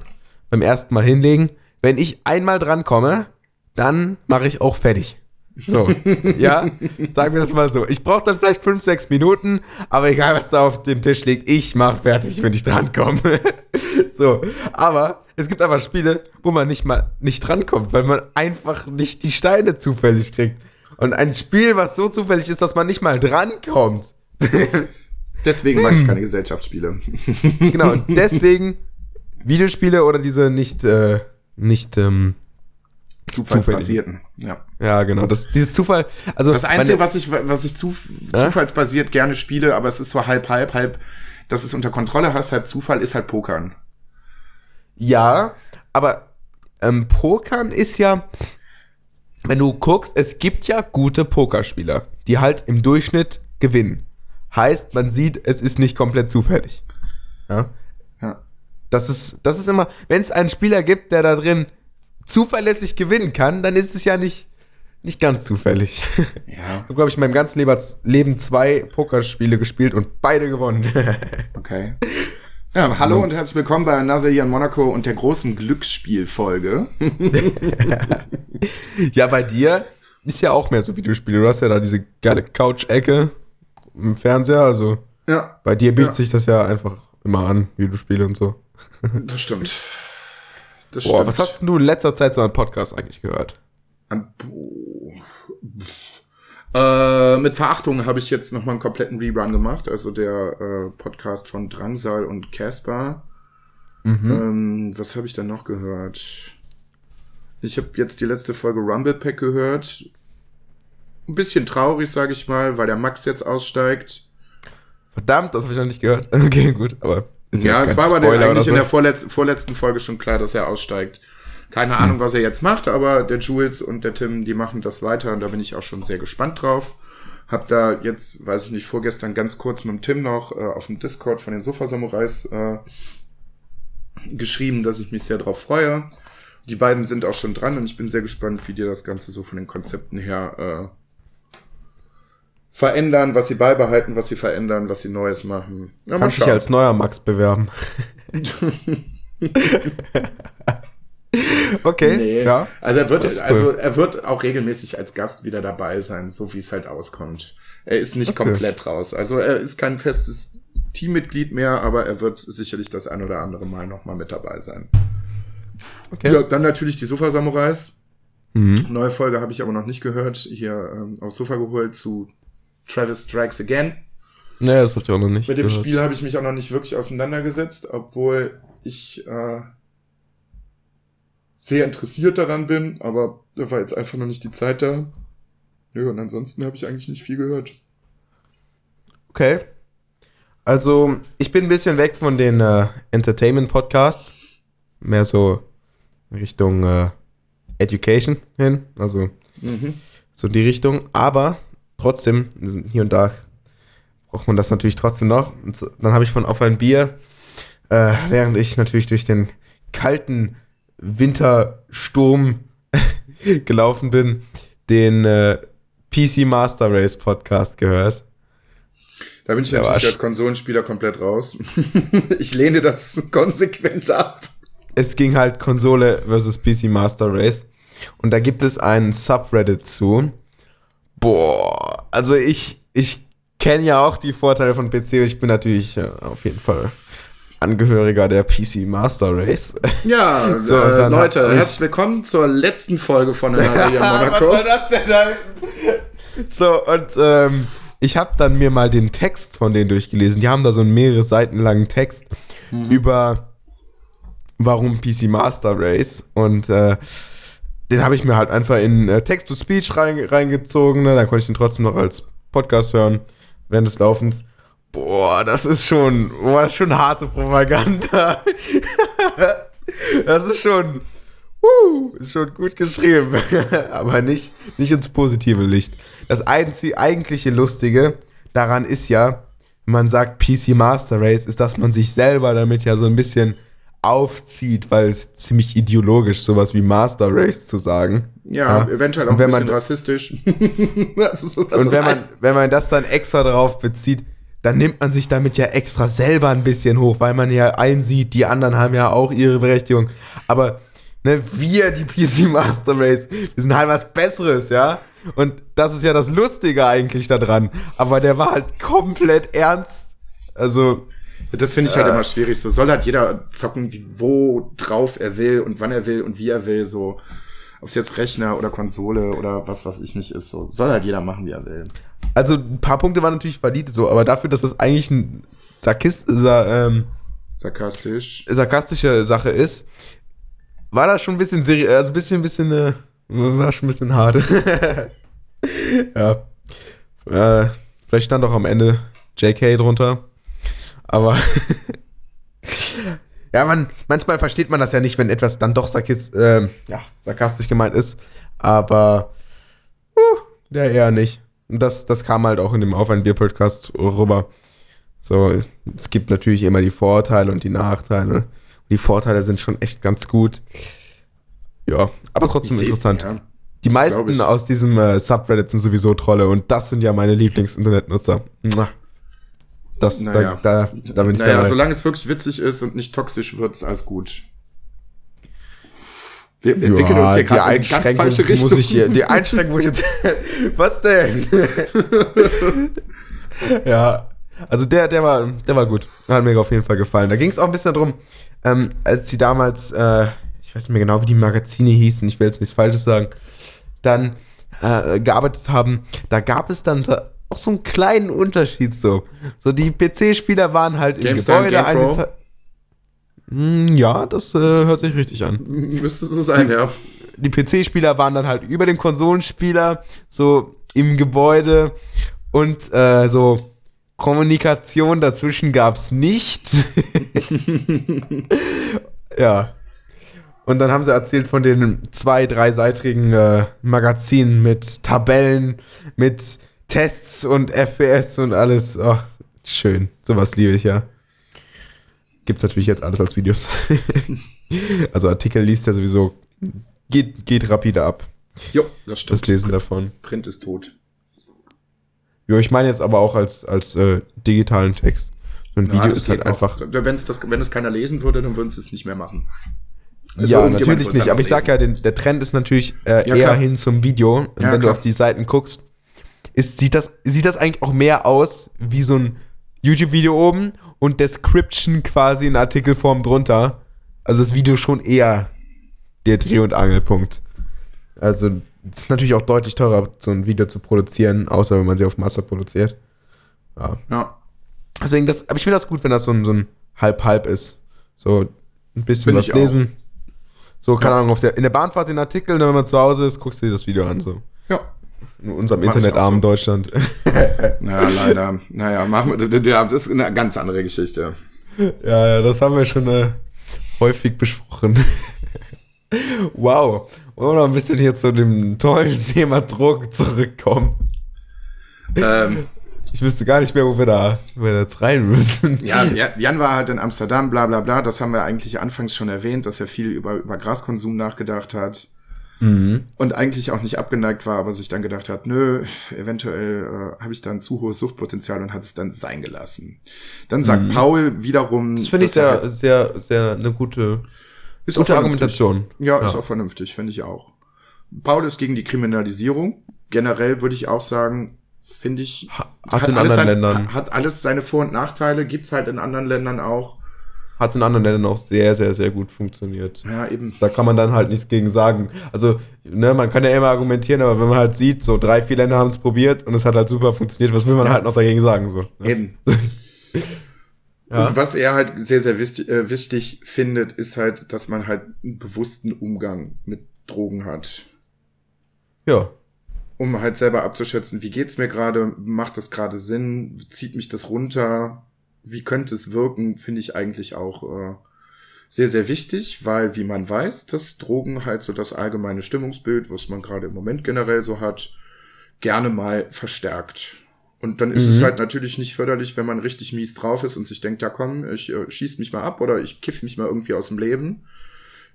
Speaker 1: beim ersten Mal hinlegen. Wenn ich einmal drankomme, dann mache ich auch fertig. So, ja, sagen wir das mal so. Ich brauche dann vielleicht 5, 6 Minuten, aber egal, was da auf dem Tisch liegt, ich mache fertig, wenn ich drankomme. so, aber es gibt aber Spiele, wo man nicht mal nicht drankommt, weil man einfach nicht die Steine zufällig kriegt. Und ein Spiel, was so zufällig ist, dass man nicht mal drankommt.
Speaker 2: Deswegen mag ich keine Gesellschaftsspiele.
Speaker 1: Genau, und deswegen Videospiele oder diese nicht, äh, nicht, ähm,
Speaker 2: Zufallsbasierten. Ja.
Speaker 1: ja, genau, das, dieses Zufall, also.
Speaker 2: Das Einzige, was ich, was ich zu, zufallsbasiert gerne spiele, aber es ist so halb, halb, halb, dass es unter Kontrolle hast, halb Zufall, ist halt Pokern.
Speaker 1: Ja, aber ähm, Pokern ist ja, wenn du guckst, es gibt ja gute Pokerspieler, die halt im Durchschnitt gewinnen. Heißt, man sieht, es ist nicht komplett zufällig. Ja.
Speaker 2: Ja.
Speaker 1: Das ist, das ist immer, wenn es einen Spieler gibt, der da drin zuverlässig gewinnen kann, dann ist es ja nicht, nicht ganz zufällig.
Speaker 2: Ja.
Speaker 1: Ich habe, glaube ich, in meinem ganzen Leben- zwei Pokerspiele gespielt und beide gewonnen.
Speaker 2: Okay. Ja, hallo und herzlich willkommen bei Another Year in Monaco und der großen Glücksspielfolge.
Speaker 1: ja, bei dir ist ja auch mehr so Videospiele. Du hast ja da diese geile Couch-Ecke im Fernseher. Also
Speaker 2: Ja,
Speaker 1: bei dir bietet
Speaker 2: Ja.
Speaker 1: sich das ja einfach immer an, Videospiele und so.
Speaker 2: das stimmt. Das
Speaker 1: Boah, was hast du in letzter Zeit so an Podcasts eigentlich gehört?
Speaker 2: An-. Äh, mit Verachtung habe ich jetzt nochmal einen kompletten Rerun gemacht. Also der äh, Podcast von Drangsal und Casper. Ähm, was habe ich dann noch gehört? Ich habe jetzt die letzte Folge Rumble Pack gehört. Ein bisschen traurig, sage ich mal, weil der Max jetzt aussteigt.
Speaker 1: Verdammt, das habe ich noch nicht gehört. Okay, gut, aber ist
Speaker 2: Ja, es war aber
Speaker 1: Spoiler
Speaker 2: eigentlich
Speaker 1: so.
Speaker 2: in der vorletzten, vorletzten Folge schon klar, dass er aussteigt. Keine Ahnung, was er jetzt macht, aber der Jules und der Tim, die machen das weiter und da bin ich auch schon sehr gespannt drauf. Hab da jetzt, weiß ich nicht, vorgestern ganz kurz mit dem Tim noch äh, auf dem Discord von den Sofa-Samurais äh, geschrieben, dass ich mich sehr drauf freue. Die beiden sind auch schon dran und ich bin sehr gespannt, wie die das Ganze so von den Konzepten her äh, verändern, was sie beibehalten, was sie verändern, was sie Neues machen. Ja, mal
Speaker 1: Kannst dich als neuer Max bewerben. okay,
Speaker 2: Nee.
Speaker 1: ja.
Speaker 2: Also er wird,
Speaker 1: ist cool.
Speaker 2: also er wird auch regelmäßig als Gast wieder dabei sein, so wie es halt auskommt. Er ist nicht
Speaker 1: Okay.
Speaker 2: komplett raus. Also er ist kein festes Teammitglied mehr, aber er wird sicherlich das ein oder andere Mal nochmal mit dabei sein.
Speaker 1: Okay.
Speaker 2: Ja, dann natürlich die Sofa-Samurais.
Speaker 1: Mhm.
Speaker 2: Neue Folge habe ich aber noch nicht gehört. Hier ähm, aufs Sofa geholt zu Travis Strikes Again.
Speaker 1: Naja, das habt ihr auch noch nicht.
Speaker 2: Mit dem
Speaker 1: gehört.
Speaker 2: Spiel habe ich mich auch noch nicht wirklich auseinandergesetzt, obwohl ich äh, sehr interessiert daran bin, aber da war jetzt einfach noch nicht die Zeit da. Ja, und ansonsten habe ich eigentlich nicht viel gehört.
Speaker 1: Okay. Also, ich bin ein bisschen weg von den äh, Entertainment-Podcasts. Mehr so Richtung äh, Education hin. Also,
Speaker 2: Mhm.
Speaker 1: so die Richtung. Aber trotzdem, hier und da braucht man das natürlich trotzdem noch. Und dann habe ich von Auf ein Bier, äh, während ich natürlich durch den kalten Wintersturm gelaufen bin, den äh, PC Master Race Podcast gehört.
Speaker 2: Da bin ich natürlich als Konsolenspieler komplett raus. ich lehne das konsequent ab.
Speaker 1: Es ging halt Konsole versus PC Master Race. Und da gibt es einen Subreddit zu. Boah, also ich, ich kenne ja auch die Vorteile von PC. Ich bin natürlich äh, auf jeden Fall Angehöriger der PC Master Race.
Speaker 2: Ja,
Speaker 1: So,
Speaker 2: äh, Leute, herzlich willkommen zur letzten Folge von Anaria Monaco.
Speaker 1: das denn heißen? So, und ähm, ich habe dann mir mal den Text von denen durchgelesen. Die haben da so einen mehrere Seiten langen Text über warum PC Master Race. Und äh, den habe ich mir halt einfach in äh, Text-to-Speech rein, reingezogen. Ne? Dann konnte ich den trotzdem noch als Podcast hören während des Laufens. Boah, das ist schon, boah, das ist schon harte Propaganda. das ist schon, uh, ist schon gut geschrieben. Aber nicht, nicht ins positive Licht. Das einzig, eigentliche Lustige daran ist ja, man sagt PC Master Race, ist, dass man sich selber damit ja so ein bisschen aufzieht, weil es ziemlich ideologisch sowas wie Master Race zu sagen.
Speaker 2: Ja,
Speaker 1: Ja.
Speaker 2: eventuell auch
Speaker 1: Und
Speaker 2: ein
Speaker 1: wenn
Speaker 2: bisschen
Speaker 1: man-
Speaker 2: rassistisch. Das ist also
Speaker 1: Und wenn man, wenn man das dann extra drauf bezieht, dann nimmt man sich damit ja extra selber ein bisschen hoch, weil man ja einsieht, die anderen haben ja auch ihre Berechtigung. Aber ne, wir, die PC Master Race, wir sind halt was Besseres, ja? Und das ist ja das Lustige eigentlich daran. Aber der war halt komplett ernst. Also,
Speaker 2: Das finde ich halt
Speaker 1: Äh.
Speaker 2: immer schwierig. So soll halt jeder zocken, wie, wo drauf er will und wann er will und wie er will. So, ob es jetzt Rechner oder Konsole oder was, was ich nicht ist. So soll halt jeder machen, wie er will.
Speaker 1: also ein paar Punkte waren natürlich valide so, aber dafür, dass das eigentlich ein Sarkist, sa, ähm,
Speaker 2: Sarkastisch.
Speaker 1: sarkastische Sache ist, war das schon ein bisschen seri also ein bisschen, bisschen, äh, war schon ein bisschen hart. ja. Äh, vielleicht stand auch am Ende JK drunter. Aber ja, man, manchmal versteht man das ja nicht, wenn etwas dann doch sarkis ähm, ja, sarkastisch gemeint ist. Aber uh, der eher nicht. Und das, das kam halt auch in dem Auf ein Bier-Podcast rüber. So, es gibt natürlich immer die Vorteile und die Nachteile. Die Vorteile sind schon echt ganz gut. Ja, aber trotzdem interessant.
Speaker 2: Ja.
Speaker 1: Die meisten aus diesem äh, Subreddit sind sowieso Trolle und das sind ja meine Lieblings-Internetnutzer. Das,
Speaker 2: Naja.
Speaker 1: da, da, da bin ich
Speaker 2: Naja,
Speaker 1: dabei.
Speaker 2: solange es wirklich witzig ist und nicht toxisch wird, ist alles gut. Wir
Speaker 1: Ja,
Speaker 2: entwickeln uns hier gerade in ganz
Speaker 1: Einschränkung
Speaker 2: falsche Richtung.
Speaker 1: muss ich hier, die Einschränkung muss ich jetzt, was denn? ja, also der, der war, der war gut. Hat mir auf jeden Fall gefallen. Da ging es auch ein bisschen darum, ähm, als sie damals, äh, ich weiß nicht mehr genau, wie die Magazine hießen, ich will jetzt nichts Falsches sagen, dann äh, gearbeitet haben, da gab es dann da auch so einen kleinen Unterschied so. So die PC-Spieler waren halt im
Speaker 2: GameStar und
Speaker 1: Gebäude
Speaker 2: GamePro?
Speaker 1: eine Hm, Ja, das äh, hört sich richtig an
Speaker 2: Müsste so sein, ja.
Speaker 1: die PC-Spieler waren dann halt über dem Konsolenspieler, so im Gebäude und äh, so Kommunikation dazwischen gab's nicht. ja. Und dann haben sie erzählt von den zwei, dreiseitigen äh, Magazinen mit Tabellen, mit Tests und FPS und alles. Oh, schön. Sowas liebe ich ja. Gibt's natürlich jetzt alles als Videos. also Artikel liest ja sowieso geht, geht rapide ab,
Speaker 2: Jo, das stimmt.
Speaker 1: das Lesen davon.
Speaker 2: Print ist tot.
Speaker 1: Ja, ich meine jetzt aber auch als, als äh, digitalen Text. So ein
Speaker 2: Ja,
Speaker 1: Video ist halt
Speaker 2: auch.
Speaker 1: einfach.
Speaker 2: Wenn's das, wenn es keiner lesen würde, dann würden sie es nicht mehr machen. Also
Speaker 1: ja, natürlich nicht. Aber ich sag ja, den, der Trend ist natürlich äh,
Speaker 2: Ja,
Speaker 1: eher hin zum Video. Und
Speaker 2: Ja,
Speaker 1: wenn du
Speaker 2: klar.
Speaker 1: auf die Seiten guckst, ist, sieht, das, sieht das eigentlich auch mehr aus wie so ein YouTube-Video oben und Description quasi in Artikelform drunter. Also das Video schon eher der Dreh- und Angelpunkt. Also es ist natürlich auch deutlich teurer, so ein Video zu produzieren, außer wenn man sie auf Masse produziert. Ja.
Speaker 2: Ja.
Speaker 1: Deswegen, das, aber ich finde das gut, wenn das so ein, so ein Halb-Halb ist. So ein bisschen
Speaker 2: Find
Speaker 1: was lesen. So, keine
Speaker 2: Ja.
Speaker 1: Ahnung, auf der, in der Bahnfahrt den Artikel, dann, wenn man zu Hause ist, guckst du dir das Video an. So.
Speaker 2: Ja.
Speaker 1: In unserem internetarmen
Speaker 2: so.
Speaker 1: Deutschland.
Speaker 2: Naja, leider. Naja, machen wir, das ist eine ganz andere Geschichte.
Speaker 1: ja, ja, das haben wir schon äh, häufig besprochen. wow. Wollen wir noch ein bisschen hier zu dem tollen Thema Druck zurückkommen?
Speaker 2: ähm,
Speaker 1: Ich wüsste gar nicht mehr, wo wir da, wo wir da jetzt rein müssen.
Speaker 2: ja, Ja- Jan war halt in Amsterdam, bla bla bla. Das haben wir eigentlich anfangs schon erwähnt, dass er viel über, über Graskonsum nachgedacht hat.
Speaker 1: Mhm.
Speaker 2: Und eigentlich auch nicht abgeneigt war, aber sich dann gedacht hat, nö, eventuell äh, habe ich da ein zu hohes Suchtpotenzial und hat es dann sein gelassen. Dann sagt Paul wiederum.
Speaker 1: Mhm. Das finde ich
Speaker 2: er
Speaker 1: sehr, sehr, sehr eine gute,
Speaker 2: Ist auch
Speaker 1: gute. Argumentation.
Speaker 2: Ja, ist
Speaker 1: Ja.
Speaker 2: auch vernünftig, finde ich auch. Paul ist gegen die Kriminalisierung. Generell würde ich auch sagen, finde ich.
Speaker 1: Ha- hat in
Speaker 2: alles
Speaker 1: anderen
Speaker 2: sein-
Speaker 1: Ländern-
Speaker 2: Hat alles seine Vor- und Nachteile, gibt's halt in anderen Ländern auch.
Speaker 1: Hat in anderen Ländern auch sehr, sehr, sehr gut funktioniert.
Speaker 2: Ja, eben.
Speaker 1: Da kann man dann halt nichts gegen sagen. Also, ne, man kann ja immer argumentieren, aber wenn man halt sieht, so drei, vier Länder haben es probiert und es hat halt super funktioniert, was will man halt noch dagegen sagen? So, ne?
Speaker 2: Eben.
Speaker 1: Ja.
Speaker 2: Und was er halt sehr, sehr wichtig, äh, wichtig findet, ist halt, dass man halt einen bewussten Umgang mit Drogen hat.
Speaker 1: Ja.
Speaker 2: Um halt selber abzuschätzen, wie geht's mir gerade, macht das gerade Sinn, zieht mich das runter, wie könnte es wirken, finde ich eigentlich auch äh, sehr, sehr wichtig, weil, wie man weiß, dass Drogen halt so das allgemeine Stimmungsbild, was man gerade im Moment generell so hat, gerne mal verstärkt. Und dann ist es
Speaker 1: Mhm.
Speaker 2: halt natürlich nicht förderlich, wenn man richtig mies drauf ist und sich denkt, ja komm, ich äh, schieß mich mal ab oder ich kiff mich mal irgendwie aus dem Leben,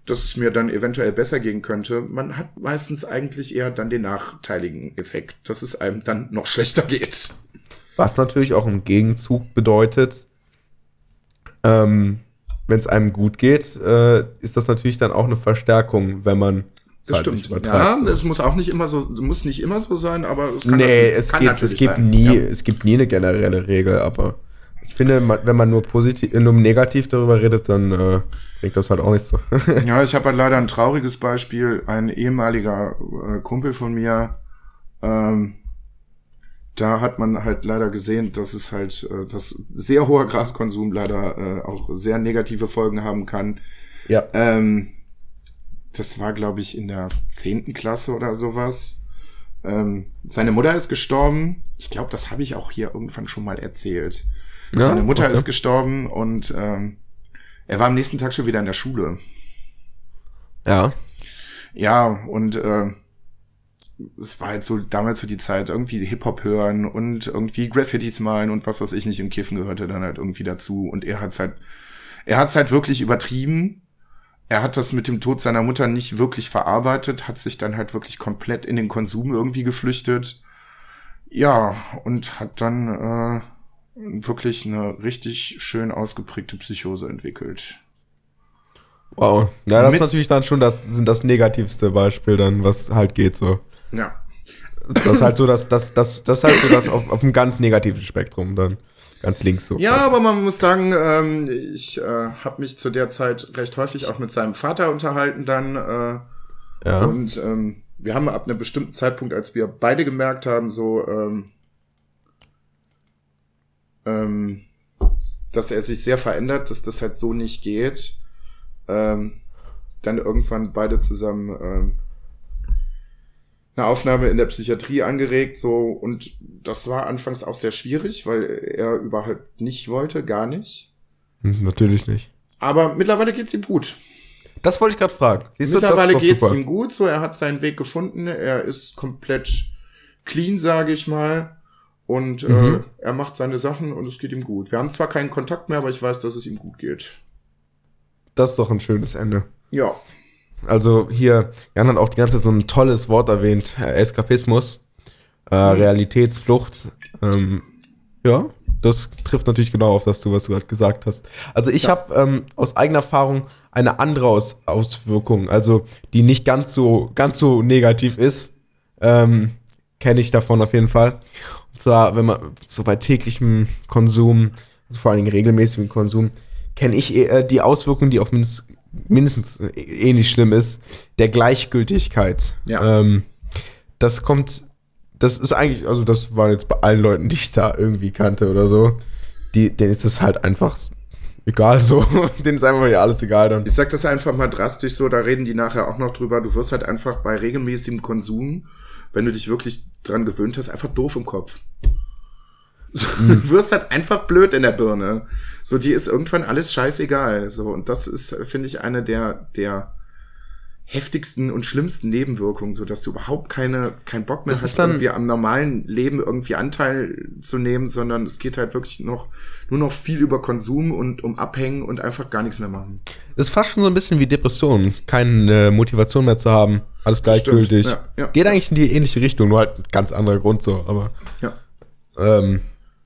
Speaker 2: dass es mir dann eventuell besser gehen könnte. Man hat meistens eigentlich eher dann den nachteiligen Effekt, dass es einem dann noch schlechter geht.
Speaker 1: Was natürlich auch im Gegenzug bedeutet, ähm, wenn es einem gut geht, äh, ist das natürlich dann auch eine Verstärkung, wenn man
Speaker 2: Das
Speaker 1: halt
Speaker 2: stimmt. Ja,
Speaker 1: so.
Speaker 2: es muss auch nicht immer so, muss nicht immer so sein, aber es kann
Speaker 1: Nee, es,
Speaker 2: kann
Speaker 1: gibt, es gibt
Speaker 2: sein.
Speaker 1: nie,
Speaker 2: Ja.
Speaker 1: es gibt nie eine generelle Regel, aber ich finde, man- wenn man nur positiv, nur negativ darüber redet, dann äh, bringt das halt auch nicht so.
Speaker 2: Ja, ich habe halt leider ein trauriges Beispiel. Ein ehemaliger äh, Kumpel von mir, ähm, da hat man halt leider gesehen, dass es halt, äh, dass sehr hoher Graskonsum leider äh, auch sehr negative Folgen haben kann.
Speaker 1: ja.
Speaker 2: Ähm, das war, glaube ich, in der zehnten Klasse oder sowas. Ähm, seine Mutter ist gestorben. Ich glaube, das habe ich auch hier irgendwann schon mal erzählt.
Speaker 1: Ja,
Speaker 2: Seine Mutter
Speaker 1: okay.
Speaker 2: ist gestorben und ähm, er war am nächsten Tag schon wieder in der Schule.
Speaker 1: Ja.
Speaker 2: Ja, und äh, es war halt so damals so die Zeit, irgendwie Hip-Hop hören und irgendwie Graffitis malen und was weiß ich nicht im Kiffen gehörte dann halt irgendwie dazu. Und er hat's halt, er hat's halt wirklich übertrieben. Er hat das mit dem Tod seiner Mutter nicht wirklich verarbeitet, hat sich dann halt wirklich komplett in den Konsum irgendwie geflüchtet. Ja, und hat dann äh, wirklich eine richtig schön ausgeprägte Psychose entwickelt.
Speaker 1: Wow. Ja, das
Speaker 2: Mit-
Speaker 1: ist natürlich dann schon das, sind das negativste Beispiel dann, was halt geht so.
Speaker 2: Ja,
Speaker 1: Das ist halt so, dass das, das, das ist halt so das auf, auf einem ganz negativen Spektrum dann. Ganz links so.
Speaker 2: Ja, aber man muss sagen, ähm, ich äh, habe mich zu der Zeit recht häufig auch mit seinem Vater unterhalten dann. Äh,
Speaker 1: Ja.
Speaker 2: Und ähm, wir haben ab einem bestimmten Zeitpunkt, als wir beide gemerkt haben, so, ähm, ähm, dass er sich sehr verändert, dass das halt so nicht geht, ähm, dann irgendwann beide zusammen ähm, eine Aufnahme in der Psychiatrie angeregt, so und das war anfangs auch sehr schwierig, weil er überhaupt nicht wollte, gar nicht.
Speaker 1: Hm, Natürlich nicht.
Speaker 2: Aber mittlerweile geht's ihm gut.
Speaker 1: Das wollte ich gerade fragen. Siehst du,
Speaker 2: Mittlerweile
Speaker 1: doch
Speaker 2: geht's
Speaker 1: super.
Speaker 2: ihm gut, so er hat seinen Weg gefunden, er ist komplett clean, sage ich mal. Und
Speaker 1: Mhm.
Speaker 2: äh, er macht seine Sachen und es geht ihm gut. Wir haben zwar keinen Kontakt mehr, aber ich weiß, dass es ihm gut geht.
Speaker 1: Das ist doch ein schönes Ende.
Speaker 2: Ja.
Speaker 1: Also hier, Jan hat auch die ganze Zeit so ein tolles Wort erwähnt, äh, Eskapismus, äh, Realitätsflucht. Ähm, ja, das trifft natürlich genau auf das zu, was du gerade gesagt hast. Also ich habe ähm, aus eigener Erfahrung eine andere aus Auswirkung, also die nicht ganz so, ganz so negativ ist, ähm, kenne ich davon auf jeden Fall. Und zwar, wenn man so bei täglichem Konsum also vor allen Dingen regelmäßigen Konsum, kenne ich eher die Auswirkungen, die auch mindestens, ähnlich schlimm ist, der Gleichgültigkeit.
Speaker 2: Ja.
Speaker 1: Ähm, das kommt, das ist eigentlich, also das war jetzt bei allen Leuten, die ich da irgendwie kannte oder so, die, denen ist es halt einfach egal so. denen ist einfach ja alles egal dann.
Speaker 2: Ich sag das einfach mal drastisch so, da reden die nachher auch noch drüber. Du wirst halt einfach bei regelmäßigem Konsum, wenn du dich wirklich dran gewöhnt hast, einfach doof im Kopf. So, Du wirst halt einfach blöd in der Birne. So, die ist irgendwann alles scheißegal. So, und das ist, finde ich, eine der, der heftigsten und schlimmsten Nebenwirkungen, so dass du überhaupt keine, keinen Bock mehr
Speaker 1: Das
Speaker 2: hast, irgendwie am normalen Leben irgendwie Anteil zu nehmen, sondern es geht halt wirklich noch, nur noch viel über Konsum und um Abhängen und einfach gar nichts mehr machen.
Speaker 1: Das ist fast schon so ein bisschen wie Depression. Keine Motivation mehr zu haben. Alles gleichgültig.
Speaker 2: Ja, ja.
Speaker 1: Geht eigentlich in die ähnliche Richtung, nur halt ein ganz anderer Grund so, aber.
Speaker 2: Ja.
Speaker 1: Ähm,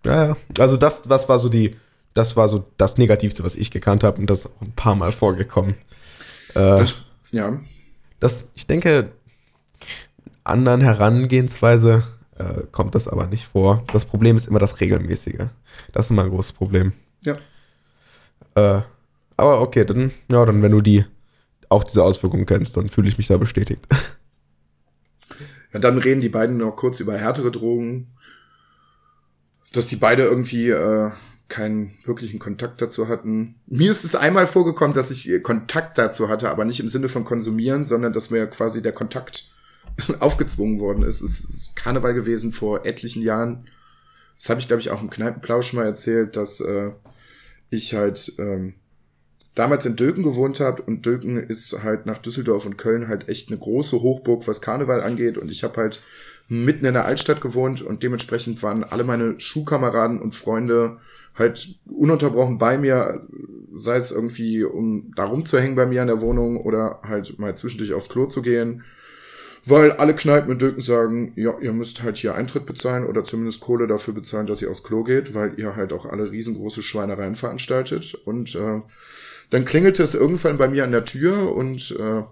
Speaker 1: ja, ja. Also das, das war so die, das war so das Negativste, was ich gekannt habe und das ist auch ein paar Mal vorgekommen. Äh,
Speaker 2: Ja.
Speaker 1: das, ich denke, anderen Herangehensweise äh, kommt das aber nicht vor. Das Problem ist immer das Regelmäßige. Das ist immer ein großes Problem.
Speaker 2: Ja.
Speaker 1: Äh, aber okay, dann, ja, dann, wenn du die auch diese Auswirkungen kennst, dann fühle ich mich da bestätigt.
Speaker 2: Ja, dann reden die beiden noch kurz über härtere Drogen. Dass die beide irgendwie äh, keinen wirklichen Kontakt dazu hatten. Mir ist es einmal vorgekommen, dass ich äh, Kontakt dazu hatte, aber nicht im Sinne von konsumieren, sondern dass mir quasi der Kontakt aufgezwungen worden ist. Es ist Karneval gewesen vor etlichen Jahren. Das habe ich, glaube ich, auch im Kneipenplausch mal erzählt, dass äh, ich halt ähm, damals in Döken gewohnt habe und Döken ist halt nach Düsseldorf und Köln halt echt eine große Hochburg, was Karneval angeht und ich habe halt mitten in der Altstadt gewohnt und dementsprechend waren alle meine Schulkameraden und Freunde halt ununterbrochen bei mir, sei es irgendwie, um da rumzuhängen bei mir in der Wohnung oder halt mal zwischendurch aufs Klo zu gehen. Weil alle Kneipen in Döken sagen, ja, ihr müsst halt hier Eintritt bezahlen oder zumindest Kohle dafür bezahlen, dass ihr aufs Klo geht, weil ihr halt auch alle riesengroße Schweinereien veranstaltet. Und äh, dann klingelte es irgendwann bei mir an der Tür und äh,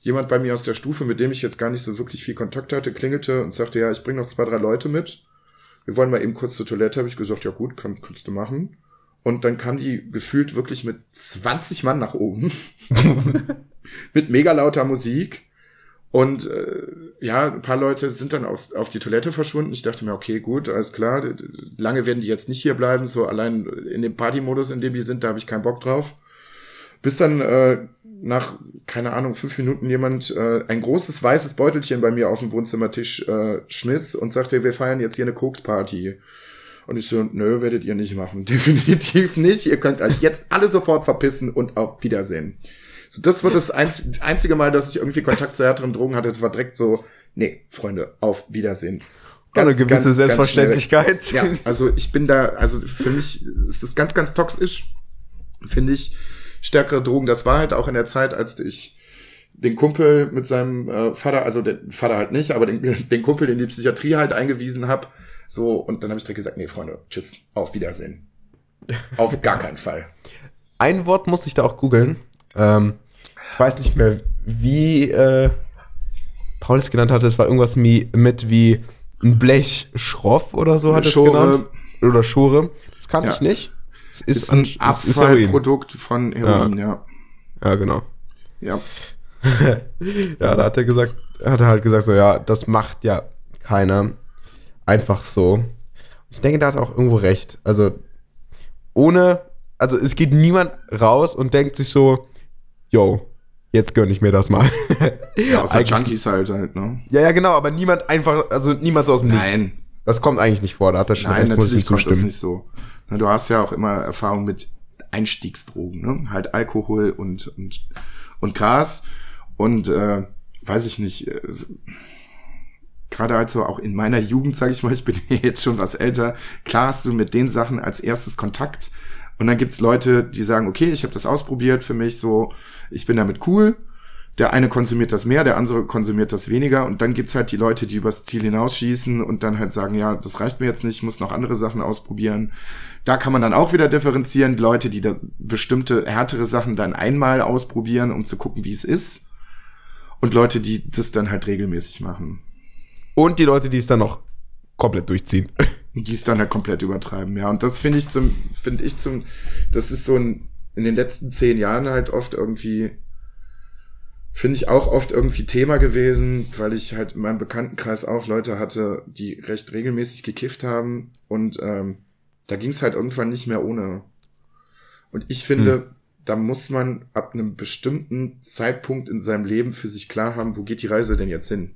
Speaker 2: jemand bei mir aus der Stufe, mit dem ich jetzt gar nicht so wirklich viel Kontakt hatte, klingelte und sagte, ja, ich bringe noch zwei, drei Leute mit. Wir wollen mal eben kurz zur Toilette, habe ich gesagt, ja gut, kann, kannst du machen. Und dann kam die gefühlt wirklich mit 20 Mann nach oben. mit mega lauter Musik. Und äh, ja, ein paar Leute sind dann aus, auf die Toilette verschwunden. Ich dachte mir, okay, gut, alles klar. Lange werden die jetzt nicht hier bleiben. So allein in dem Partymodus, in dem die sind, da habe ich keinen Bock drauf. Bis dann äh, nach, keine Ahnung, fünf Minuten jemand äh, ein großes weißes Beutelchen bei mir auf dem Wohnzimmertisch äh, schmiss und sagte, wir feiern jetzt hier eine Koksparty. Und ich so, nö, werdet ihr nicht machen. Definitiv nicht. Ihr könnt euch jetzt alle sofort verpissen und auf Wiedersehen. So, das war das einz einzige Mal, dass ich irgendwie Kontakt zu härteren Drogen hatte. Das war direkt so, nee, Freunde, auf Wiedersehen.
Speaker 1: eine gewisse
Speaker 2: schnell.
Speaker 1: Selbstverständlichkeit.
Speaker 2: Ja, also ich bin da, also für mich ist das ganz, ganz toxisch. Finde ich stärkere Drogen. Das war halt auch in der Zeit, als ich den Kumpel mit seinem äh, Vater, also den Vater halt nicht, aber den, den Kumpel in die Psychiatrie halt eingewiesen habe. So, und dann habe ich direkt gesagt, nee, Freunde, tschüss, auf Wiedersehen. Auf gar keinen Fall.
Speaker 1: Ein Wort muss ich da auch googeln. Ähm, ich weiß nicht mehr, wie äh, Paul es genannt hatte. Es war irgendwas mi- mit wie ein Blech schroff oder so hat es
Speaker 2: Schore.
Speaker 1: genannt. Oder Schure. Das kannte
Speaker 2: Ja.
Speaker 1: ich nicht. Es ist,
Speaker 2: Ist ein. Abfallprodukt von Heroin, ja.
Speaker 1: Ja, genau.
Speaker 2: Ja.
Speaker 1: Ja, da hat er gesagt, hat er halt gesagt, so, ja, das macht ja keiner. Einfach so. Ich denke, da hat er auch irgendwo recht. Also, ohne, also es geht niemand raus und denkt sich so, yo, jetzt gönn ich mir das mal.
Speaker 2: Ja, außer Junkies halt halt, ne?
Speaker 1: Ja, ja, genau, aber niemand einfach, also niemand so aus dem Nichts.
Speaker 2: Nein.
Speaker 1: Das kommt eigentlich nicht vor, da hat er schon
Speaker 2: Nein,
Speaker 1: recht, muss ich ihm
Speaker 2: natürlich kommt das
Speaker 1: zustimmen.
Speaker 2: nicht so. Na, Du hast ja auch immer Erfahrung mit Einstiegsdrogen, ne? Halt Alkohol und, und, und Gras. Und äh, weiß ich nicht, äh, gerade halt so auch in meiner Jugend, sage ich mal, ich bin jetzt schon was älter, klar hast du mit den Sachen als erstes Kontakt. Und dann gibt's Leute, die sagen, okay, ich habe das ausprobiert für mich so, ich bin damit cool. Der eine konsumiert das mehr, der andere konsumiert das weniger. Und dann gibt's halt die Leute, die übers Ziel hinausschießen und dann halt sagen, ja, das reicht mir jetzt nicht, ich muss noch andere Sachen ausprobieren. Da kann man dann auch wieder differenzieren. Die Leute, die da bestimmte härtere Sachen dann einmal ausprobieren, um zu gucken, wie es ist. Und Leute, die das dann halt regelmäßig machen.
Speaker 1: Und die Leute, die es dann noch komplett durchziehen.
Speaker 2: Die es dann halt komplett übertreiben, ja. Und das finde ich zum, finde ich zum, das ist so ein, in den letzten zehn Jahren halt oft irgendwie, finde ich auch oft irgendwie Thema gewesen, weil ich halt in meinem Bekanntenkreis auch Leute hatte, die recht regelmäßig gekifft haben und ähm, da ging es halt irgendwann nicht mehr ohne. Und ich finde, hm. da muss man ab einem bestimmten Zeitpunkt in seinem Leben für sich klar haben, wo geht die Reise denn jetzt hin?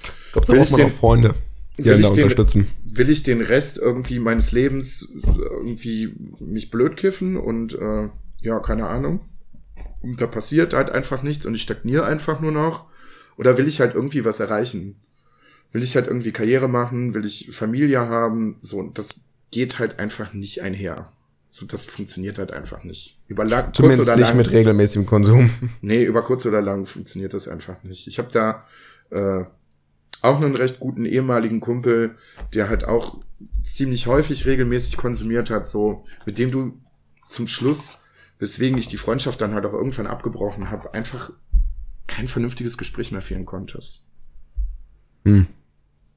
Speaker 1: Ich glaube, da braucht man den, auch Freunde
Speaker 2: will ich, den, will ich den Rest irgendwie meines Lebens irgendwie mich blöd kiffen und äh, ja, keine Ahnung. Und da passiert halt einfach nichts und ich stagniere einfach nur noch. Oder will ich halt irgendwie was erreichen? Will ich halt irgendwie Karriere machen? Will ich Familie haben? So, das geht halt einfach nicht einher. So, das funktioniert halt einfach nicht.
Speaker 1: Über lang, Zumindest kurz oder lang, nicht mit regelmäßigem Konsum.
Speaker 2: Nee, über kurz oder lang funktioniert das einfach nicht. Ich habe da äh, auch einen recht guten ehemaligen Kumpel, der halt auch ziemlich häufig regelmäßig konsumiert hat, so, mit dem du zum Schluss, weswegen ich die Freundschaft dann halt auch irgendwann abgebrochen habe, einfach kein vernünftiges Gespräch mehr führen konntest. Hm.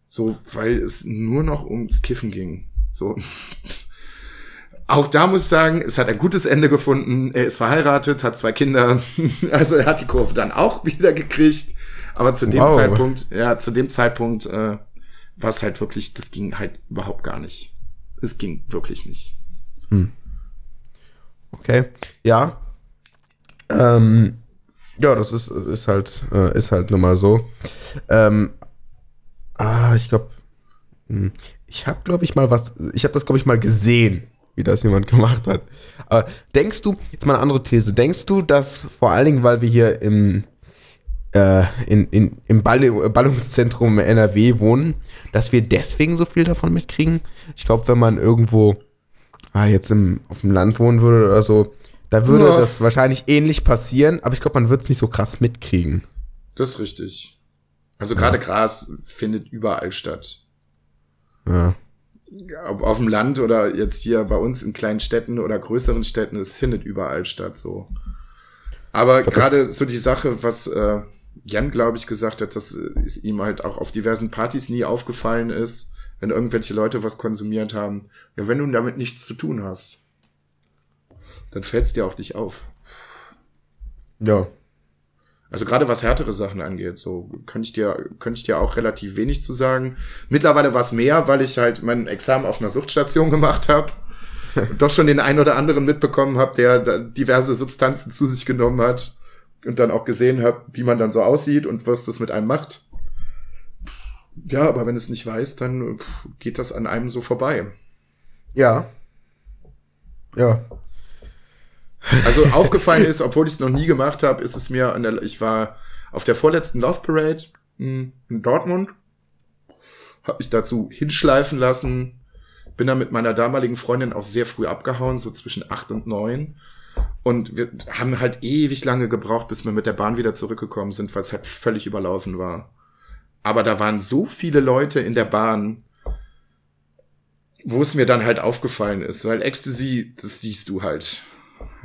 Speaker 2: So, weil es nur noch ums Kiffen ging. So. Auch da muss ich sagen, es hat ein gutes Ende gefunden. Er ist verheiratet, hat zwei Kinder. Also er hat die Kurve dann auch wieder gekriegt. Aber zu dem wow. Zeitpunkt, ja, zu dem Zeitpunkt äh, war es halt wirklich, das ging halt überhaupt gar nicht. Es ging wirklich nicht. Hm.
Speaker 1: Okay, ja. Ähm, ja, das ist, ist halt, äh, ist halt nun mal so. Ähm, ah, ich glaube, hm, ich habe, glaube ich, mal was, ich habe das, glaube ich, mal gesehen, wie das jemand gemacht hat. Aber denkst du, jetzt mal eine andere These, denkst du, dass vor allen Dingen, weil wir hier im äh, in, in, im Ball Ballungszentrum NRW wohnen, dass wir deswegen so viel davon mitkriegen. Ich glaube, wenn man irgendwo ah, jetzt im, auf dem Land wohnen würde oder so, da würde ja. das wahrscheinlich ähnlich passieren, aber ich glaube, man wird es nicht so krass mitkriegen.
Speaker 2: Das ist richtig. Also gerade ja. Gras findet überall statt.
Speaker 1: Ja.
Speaker 2: Ob auf dem Land oder jetzt hier bei uns in kleinen Städten oder größeren Städten, es findet überall statt so. Aber gerade so die Sache, was äh, Jan, glaube ich, gesagt hat, dass es ihm halt auch auf diversen Partys nie aufgefallen ist, wenn irgendwelche Leute was konsumiert haben. Ja, wenn du damit nichts zu tun hast, dann fällt es dir auch nicht auf.
Speaker 1: Ja.
Speaker 2: Also gerade was härtere Sachen angeht, so könnte ich dir, könnte ich dir auch relativ wenig zu sagen. Mittlerweile war es mehr, weil ich halt mein Examen auf einer Suchtstation gemacht habe. und doch schon den einen oder anderen mitbekommen habe, der diverse Substanzen zu sich genommen hat und dann auch gesehen habe, wie man dann so aussieht und was das mit einem macht. Ja, aber wenn es nicht weiß, dann geht das an einem so vorbei.
Speaker 1: Ja. Ja.
Speaker 2: Also aufgefallen ist, obwohl ich es noch nie gemacht habe, ist es mir an der, ich war auf der vorletzten Love Parade in Dortmund, habe ich dazu hinschleifen lassen, bin da mit meiner damaligen Freundin auch sehr früh abgehauen, so zwischen acht und neun und wir haben halt ewig lange gebraucht, bis wir mit der Bahn wieder zurückgekommen sind, weil es halt völlig überlaufen war. Aber da waren so viele Leute in der Bahn, wo es mir dann halt aufgefallen ist, weil Ecstasy, das siehst du halt.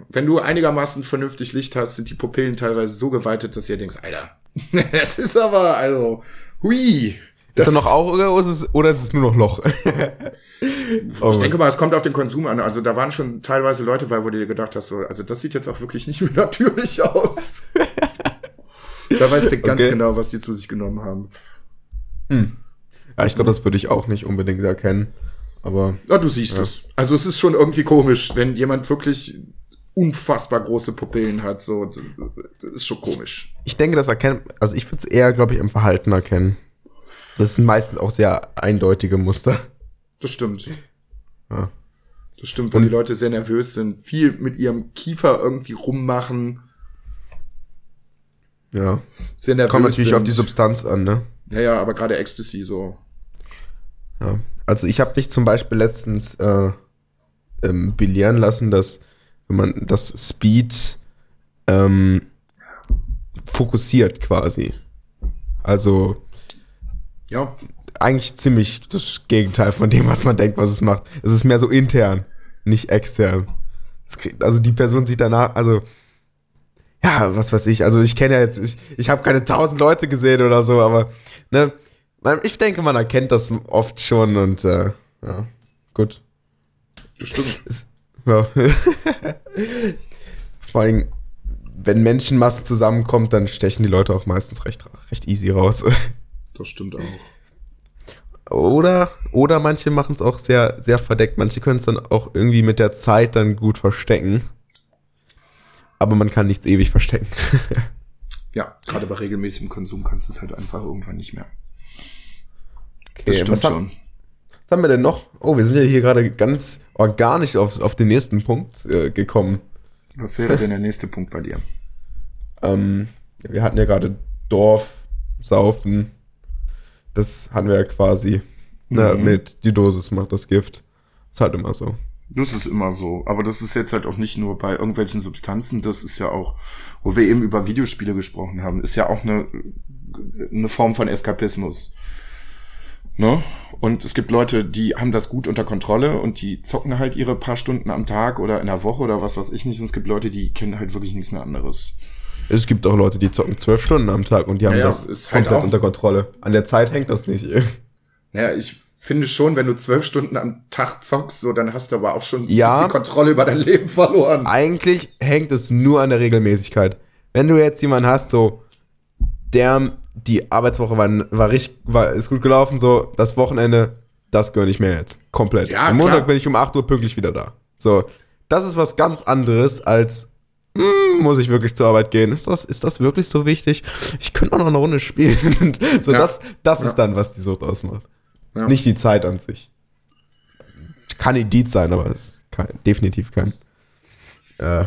Speaker 2: Wenn du einigermaßen vernünftig Licht hast, sind die Pupillen teilweise so geweitet, dass ihr denkst, Alter, es ist aber, also, hui.
Speaker 1: Ist da noch auch oder ist es, oder ist es nur noch Loch?
Speaker 2: oh. Ich denke mal, es kommt auf den Konsum an. Also da waren schon teilweise Leute bei, wo du dir gedacht hast, so, also das sieht jetzt auch wirklich nicht mehr natürlich aus. Da weißt du ganz okay. genau, was die zu sich genommen haben.
Speaker 1: Hm. Ja, ich glaube, das würde ich auch nicht unbedingt erkennen. Aber.
Speaker 2: Ja, du siehst ja. es. Also es ist schon irgendwie komisch, wenn jemand wirklich unfassbar große Pupillen hat. So, das ist schon komisch.
Speaker 1: Ich, denke, das erkennen, also ich würde es eher, glaube ich, im Verhalten erkennen. Das sind meistens auch sehr eindeutige Muster.
Speaker 2: Das stimmt. Ja. Das stimmt, weil Und die Leute sehr nervös sind, viel mit ihrem Kiefer irgendwie rummachen.
Speaker 1: Ja. Sehr nervös. Kommt natürlich sind. auf die Substanz an, ne?
Speaker 2: Ja, ja, aber gerade Ecstasy so.
Speaker 1: Ja. Also ich habe mich zum Beispiel letztens äh, ähm, belehren lassen, dass wenn man das Speed ähm, fokussiert quasi. Also
Speaker 2: ja
Speaker 1: eigentlich ziemlich das Gegenteil von dem, was man denkt, was es macht. Es ist mehr so intern, nicht extern. Also die Person sieht danach, also ja, was weiß ich, also ich kenne ja jetzt, ich, ich habe keine tausend Leute gesehen oder so, aber ne, ich denke, man erkennt das oft schon und äh, ja, gut.
Speaker 2: Bestimmt.
Speaker 1: Ist, ja. Vor allem, wenn Menschenmassen zusammenkommt, dann stechen die Leute auch meistens recht, recht easy raus.
Speaker 2: Das stimmt auch.
Speaker 1: Oder, oder manche machen es auch sehr, sehr verdeckt. Manche können es dann auch irgendwie mit der Zeit dann gut verstecken. Aber man kann nichts ewig verstecken.
Speaker 2: Ja, gerade bei regelmäßigem Konsum kannst du es halt einfach irgendwann nicht mehr.
Speaker 1: Okay,
Speaker 2: Das stimmt
Speaker 1: was,
Speaker 2: schon.
Speaker 1: Haben, was haben wir denn noch? Oh, wir sind ja hier gerade ganz organisch auf, auf den nächsten Punkt äh, gekommen.
Speaker 2: Was wäre denn der nächste Punkt bei dir?
Speaker 1: Ähm, wir hatten ja gerade Dorf, Saufen. Das hatten wir ja quasi. Ne,
Speaker 2: Mhm.
Speaker 1: mit die Dosis macht das Gift. Ist halt immer so.
Speaker 2: Das ist immer so. Aber das ist jetzt halt auch nicht nur bei irgendwelchen Substanzen, das ist ja auch, wo wir eben über Videospiele gesprochen haben, ist ja auch eine, eine Form von Eskapismus. Ne? Und es gibt Leute, die haben das gut unter Kontrolle und die zocken halt ihre paar Stunden am Tag oder in der Woche oder was weiß ich nicht. Und es gibt Leute, die kennen halt wirklich nichts mehr anderes.
Speaker 1: Es gibt auch Leute, die zocken zwölf Stunden am Tag und die haben
Speaker 2: Ja,
Speaker 1: das
Speaker 2: halt
Speaker 1: komplett
Speaker 2: auch-
Speaker 1: unter Kontrolle. An der Zeit hängt das nicht.
Speaker 2: Naja, ich finde schon, wenn du zwölf Stunden am Tag zockst, so, dann hast du aber auch schon
Speaker 1: Ja.
Speaker 2: die Kontrolle über dein Leben verloren.
Speaker 1: Eigentlich hängt es nur an der Regelmäßigkeit. Wenn du jetzt jemanden hast, so, der, die Arbeitswoche war, war richtig, war, ist gut gelaufen, so, das Wochenende, das gönne ich mir jetzt. Komplett.
Speaker 2: Ja,
Speaker 1: Am Montag
Speaker 2: klar.
Speaker 1: bin ich um 8 Uhr pünktlich wieder da. So, das ist was ganz anderes als, hm, muss ich wirklich zur Arbeit gehen? Ist das, ist das wirklich so wichtig? Ich könnte auch noch eine Runde spielen. so,
Speaker 2: Ja.
Speaker 1: das, das
Speaker 2: Ja.
Speaker 1: ist dann, was die Sucht ausmacht.
Speaker 2: Ja.
Speaker 1: Nicht die Zeit an sich. Kann Indiz sein, aber es ist kein, definitiv kein, äh,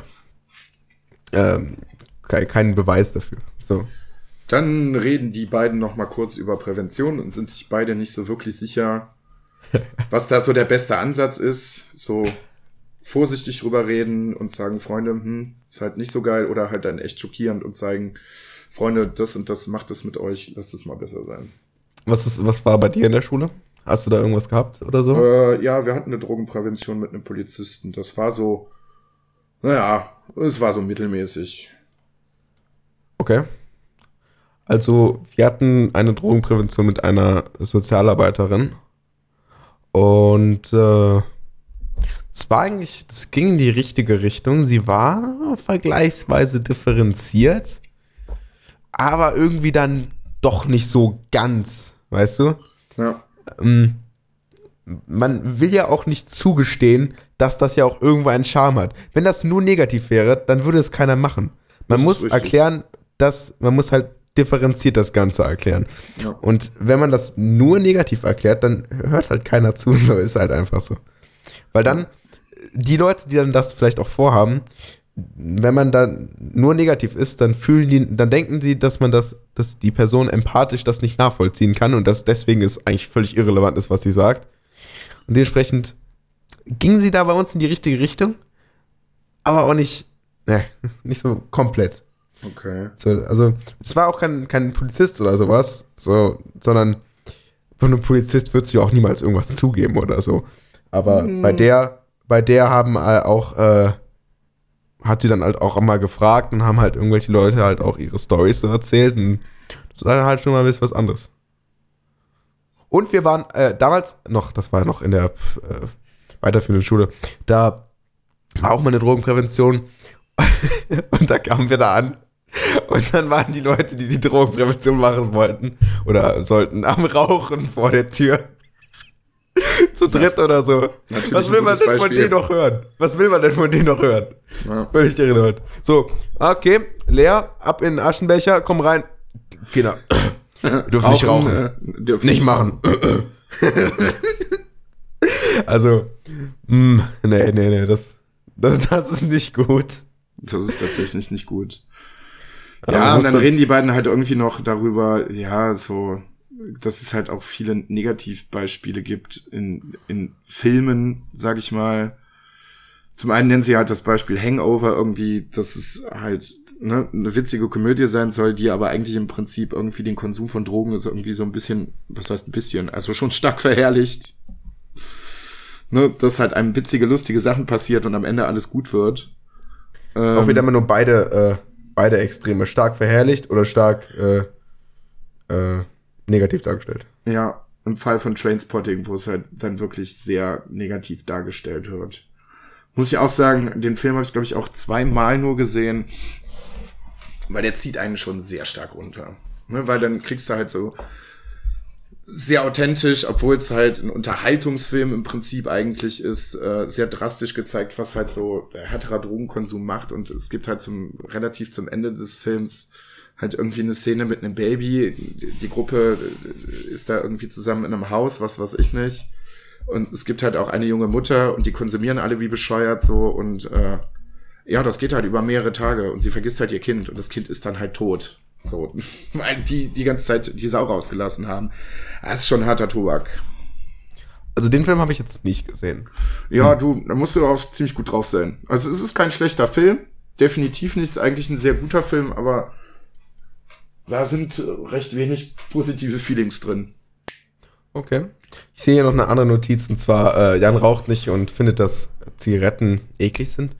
Speaker 1: ähm, kein, kein Beweis dafür. So.
Speaker 2: Dann reden die beiden noch mal kurz über Prävention und sind sich beide nicht so wirklich sicher, was da so der beste Ansatz ist. So vorsichtig drüber reden und sagen, Freunde, hm, ist halt nicht so geil oder halt dann echt schockierend und zeigen, Freunde, das und das macht es mit euch, lasst es mal besser sein.
Speaker 1: Was, ist, was war bei dir in der Schule? Hast du da irgendwas gehabt oder so?
Speaker 2: Äh, ja, wir hatten eine Drogenprävention mit einem Polizisten. Das war so, naja, es war so mittelmäßig.
Speaker 1: Okay. Also, wir hatten eine Drogenprävention mit einer Sozialarbeiterin. Und äh, es war eigentlich, das ging in die richtige Richtung. Sie war vergleichsweise differenziert, aber irgendwie dann doch nicht so ganz, weißt du?
Speaker 2: Ja,
Speaker 1: ähm, man will ja auch nicht zugestehen, dass das ja auch irgendwo einen Charme hat. Wenn das nur negativ wäre, dann würde es keiner machen. Man
Speaker 2: Das
Speaker 1: muss erklären, dass man muss halt differenziert das Ganze erklären.
Speaker 2: ja.
Speaker 1: Und wenn man das nur negativ erklärt, dann hört halt keiner zu. So ist halt einfach so. Weil dann die Leute, die dann das vielleicht auch vorhaben, wenn man dann nur negativ ist, dann fühlen die, dann denken sie, dass man das, dass die Person empathisch das nicht nachvollziehen kann und dass deswegen es eigentlich völlig irrelevant ist, was sie sagt. Und dementsprechend ging sie da bei uns in die richtige Richtung, aber auch nicht, ne, nicht so komplett.
Speaker 2: Okay.
Speaker 1: So, also, es war auch kein, kein Polizist oder sowas, so, sondern von einem Polizist wird sie auch niemals irgendwas zugeben oder so. Aber bei der, bei der haben äh, auch, äh, hat sie dann halt auch immer gefragt und haben halt irgendwelche Leute halt auch ihre Stories so erzählt und das war dann halt schon mal ein bisschen was anderes. Und wir waren äh, damals noch, das war noch in der äh, weiterführenden Schule, da war auch mal eine Drogenprävention und da kamen wir da an und dann waren die Leute, die die Drogenprävention machen wollten oder sollten, am Rauchen vor der Tür. Zu dritt oder so. Was will man denn von
Speaker 2: Beispiel.
Speaker 1: denen noch hören? Was will man denn von denen noch hören?
Speaker 2: Ja.
Speaker 1: Völlig irrelevant. So, okay, leer, ab in den Aschenbecher, komm rein. Kinder, dürfen nicht rauchen.
Speaker 2: äh, dürfen
Speaker 1: nicht machen. also, mh, nee, nee, nee, das, das, das ist nicht gut.
Speaker 2: Das ist tatsächlich nicht gut. Ja, und dann- reden die beiden halt irgendwie noch darüber, ja, so, dass es halt auch viele Negativbeispiele gibt in, in Filmen, sag ich mal. Zum einen nennen sie halt das Beispiel Hangover irgendwie, dass es halt ne, eine witzige Komödie sein soll, die aber eigentlich im Prinzip irgendwie den Konsum von Drogen ist irgendwie so ein bisschen, was heißt ein bisschen, also schon stark verherrlicht. Ne, dass halt einem witzige, lustige Sachen passiert und am Ende alles gut wird. Ähm,
Speaker 1: Auch wieder immer nur beide, äh, beide Extreme. Stark verherrlicht oder stark, äh, äh, negativ dargestellt.
Speaker 2: Ja, im Fall von Trainspotting, wo es halt dann wirklich sehr negativ dargestellt wird. Muss ich auch sagen, den Film habe ich, glaube ich, auch zweimal nur gesehen, weil der zieht einen schon sehr stark runter. Ne, weil dann kriegst du halt so sehr authentisch, obwohl es halt ein Unterhaltungsfilm im Prinzip eigentlich ist, äh, sehr drastisch gezeigt, was halt so härterer Drogenkonsum macht. Und es gibt halt zum relativ zum Ende des Films halt irgendwie eine Szene mit einem Baby. Die Gruppe ist da irgendwie zusammen in einem Haus, was weiß ich nicht. Und es gibt halt auch eine junge Mutter und die konsumieren alle wie bescheuert so und äh, ja, das geht halt über mehrere Tage und sie vergisst halt ihr Kind und das Kind ist dann halt tot. So, weil die die ganze Zeit die Sau rausgelassen haben. Das ist schon harter Tobak.
Speaker 1: Also den Film habe ich jetzt nicht gesehen.
Speaker 2: Ja, du, da musst du auch ziemlich gut drauf sein. Also es ist kein schlechter Film, definitiv nicht, ist eigentlich ein sehr guter Film, aber da sind recht wenig positive Feelings drin.
Speaker 1: Okay. Ich sehe hier noch eine andere Notiz und zwar, äh, Jan raucht nicht und findet, dass Zigaretten eklig sind.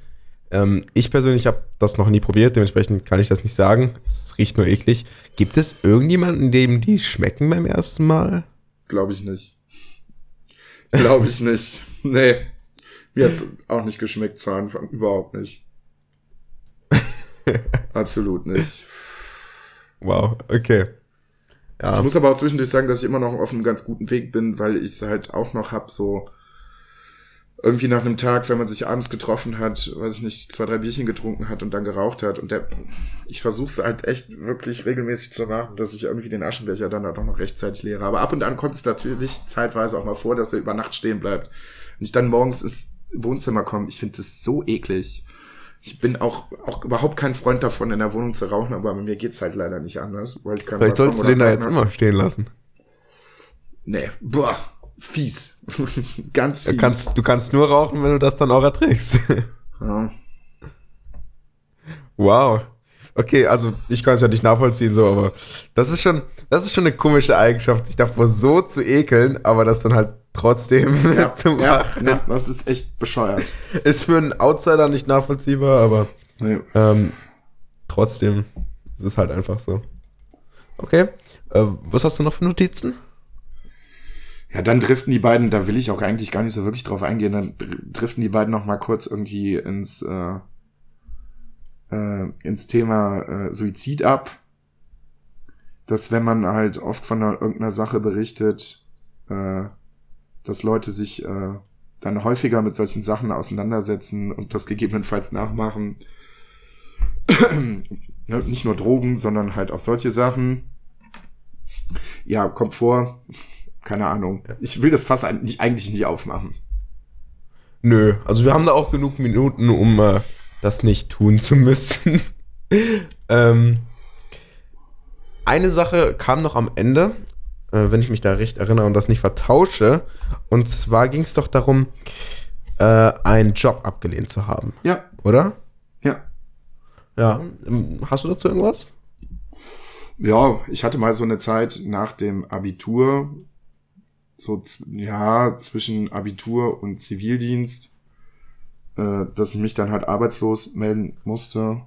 Speaker 1: Ähm, ich persönlich habe das noch nie probiert, dementsprechend kann ich das nicht sagen. Es riecht nur eklig. Gibt es irgendjemanden, dem die schmecken beim ersten Mal?
Speaker 2: Glaube ich nicht. Glaube ich nicht. Nee. Mir hat's auch nicht geschmeckt zu Anfang. Überhaupt nicht. Absolut nicht.
Speaker 1: Wow, okay.
Speaker 2: Ja. Ich muss aber auch zwischendurch sagen, dass ich immer noch auf einem ganz guten Weg bin, weil ich es halt auch noch hab, so irgendwie nach einem Tag, wenn man sich abends getroffen hat, weiß ich nicht, zwei, drei Bierchen getrunken hat und dann geraucht hat. Und der, ich versuche es halt echt wirklich regelmäßig zu machen, dass ich irgendwie den Aschenbecher dann halt auch noch rechtzeitig leere. Aber ab und an kommt es natürlich zeitweise auch mal vor, dass er über Nacht stehen bleibt. Und ich dann morgens ins Wohnzimmer komme. Ich finde das so eklig. Ich bin auch, auch überhaupt kein Freund davon, in der Wohnung zu rauchen, aber bei mir geht's halt leider nicht anders.
Speaker 1: Vielleicht sollst du den da jetzt immer stehen lassen.
Speaker 2: Nee, boah, fies. Ganz fies.
Speaker 1: Du kannst, du kannst nur rauchen, wenn du das dann auch erträgst.
Speaker 2: ja.
Speaker 1: Wow. Okay, also ich kann es ja nicht nachvollziehen, so, aber das ist schon, das ist schon eine komische Eigenschaft, sich davor so zu ekeln, aber das dann halt trotzdem
Speaker 2: ja, zu machen. Ja, das ist echt bescheuert.
Speaker 1: Ist für einen Outsider nicht nachvollziehbar, aber nee. ähm, trotzdem ist es halt einfach so. Okay, äh, was hast du noch für Notizen?
Speaker 2: Ja, dann driften die beiden, da will ich auch eigentlich gar nicht so wirklich drauf eingehen, dann driften die beiden noch mal kurz irgendwie ins, äh, äh, ins Thema äh, Suizid ab. Dass wenn man halt oft von einer, irgendeiner Sache berichtet, äh, dass Leute sich äh, dann häufiger mit solchen Sachen auseinandersetzen und das gegebenenfalls nachmachen. ne, nicht nur Drogen, sondern halt auch solche Sachen. Ja, kommt vor. Keine Ahnung. Ich will das Fass eigentlich nicht aufmachen.
Speaker 1: Nö, also wir haben da auch genug Minuten, um äh, das nicht tun zu müssen. ähm, eine Sache kam noch am Ende, äh, wenn ich mich da recht erinnere und das nicht vertausche. Und zwar ging es doch darum, äh, einen Job abgelehnt zu haben.
Speaker 2: Ja.
Speaker 1: Oder?
Speaker 2: Ja.
Speaker 1: Ja. Ähm, hast du dazu irgendwas?
Speaker 2: Ja, ich hatte mal so eine Zeit nach dem Abitur, so ja, zwischen Abitur und Zivildienst, äh, dass ich mich dann halt arbeitslos melden musste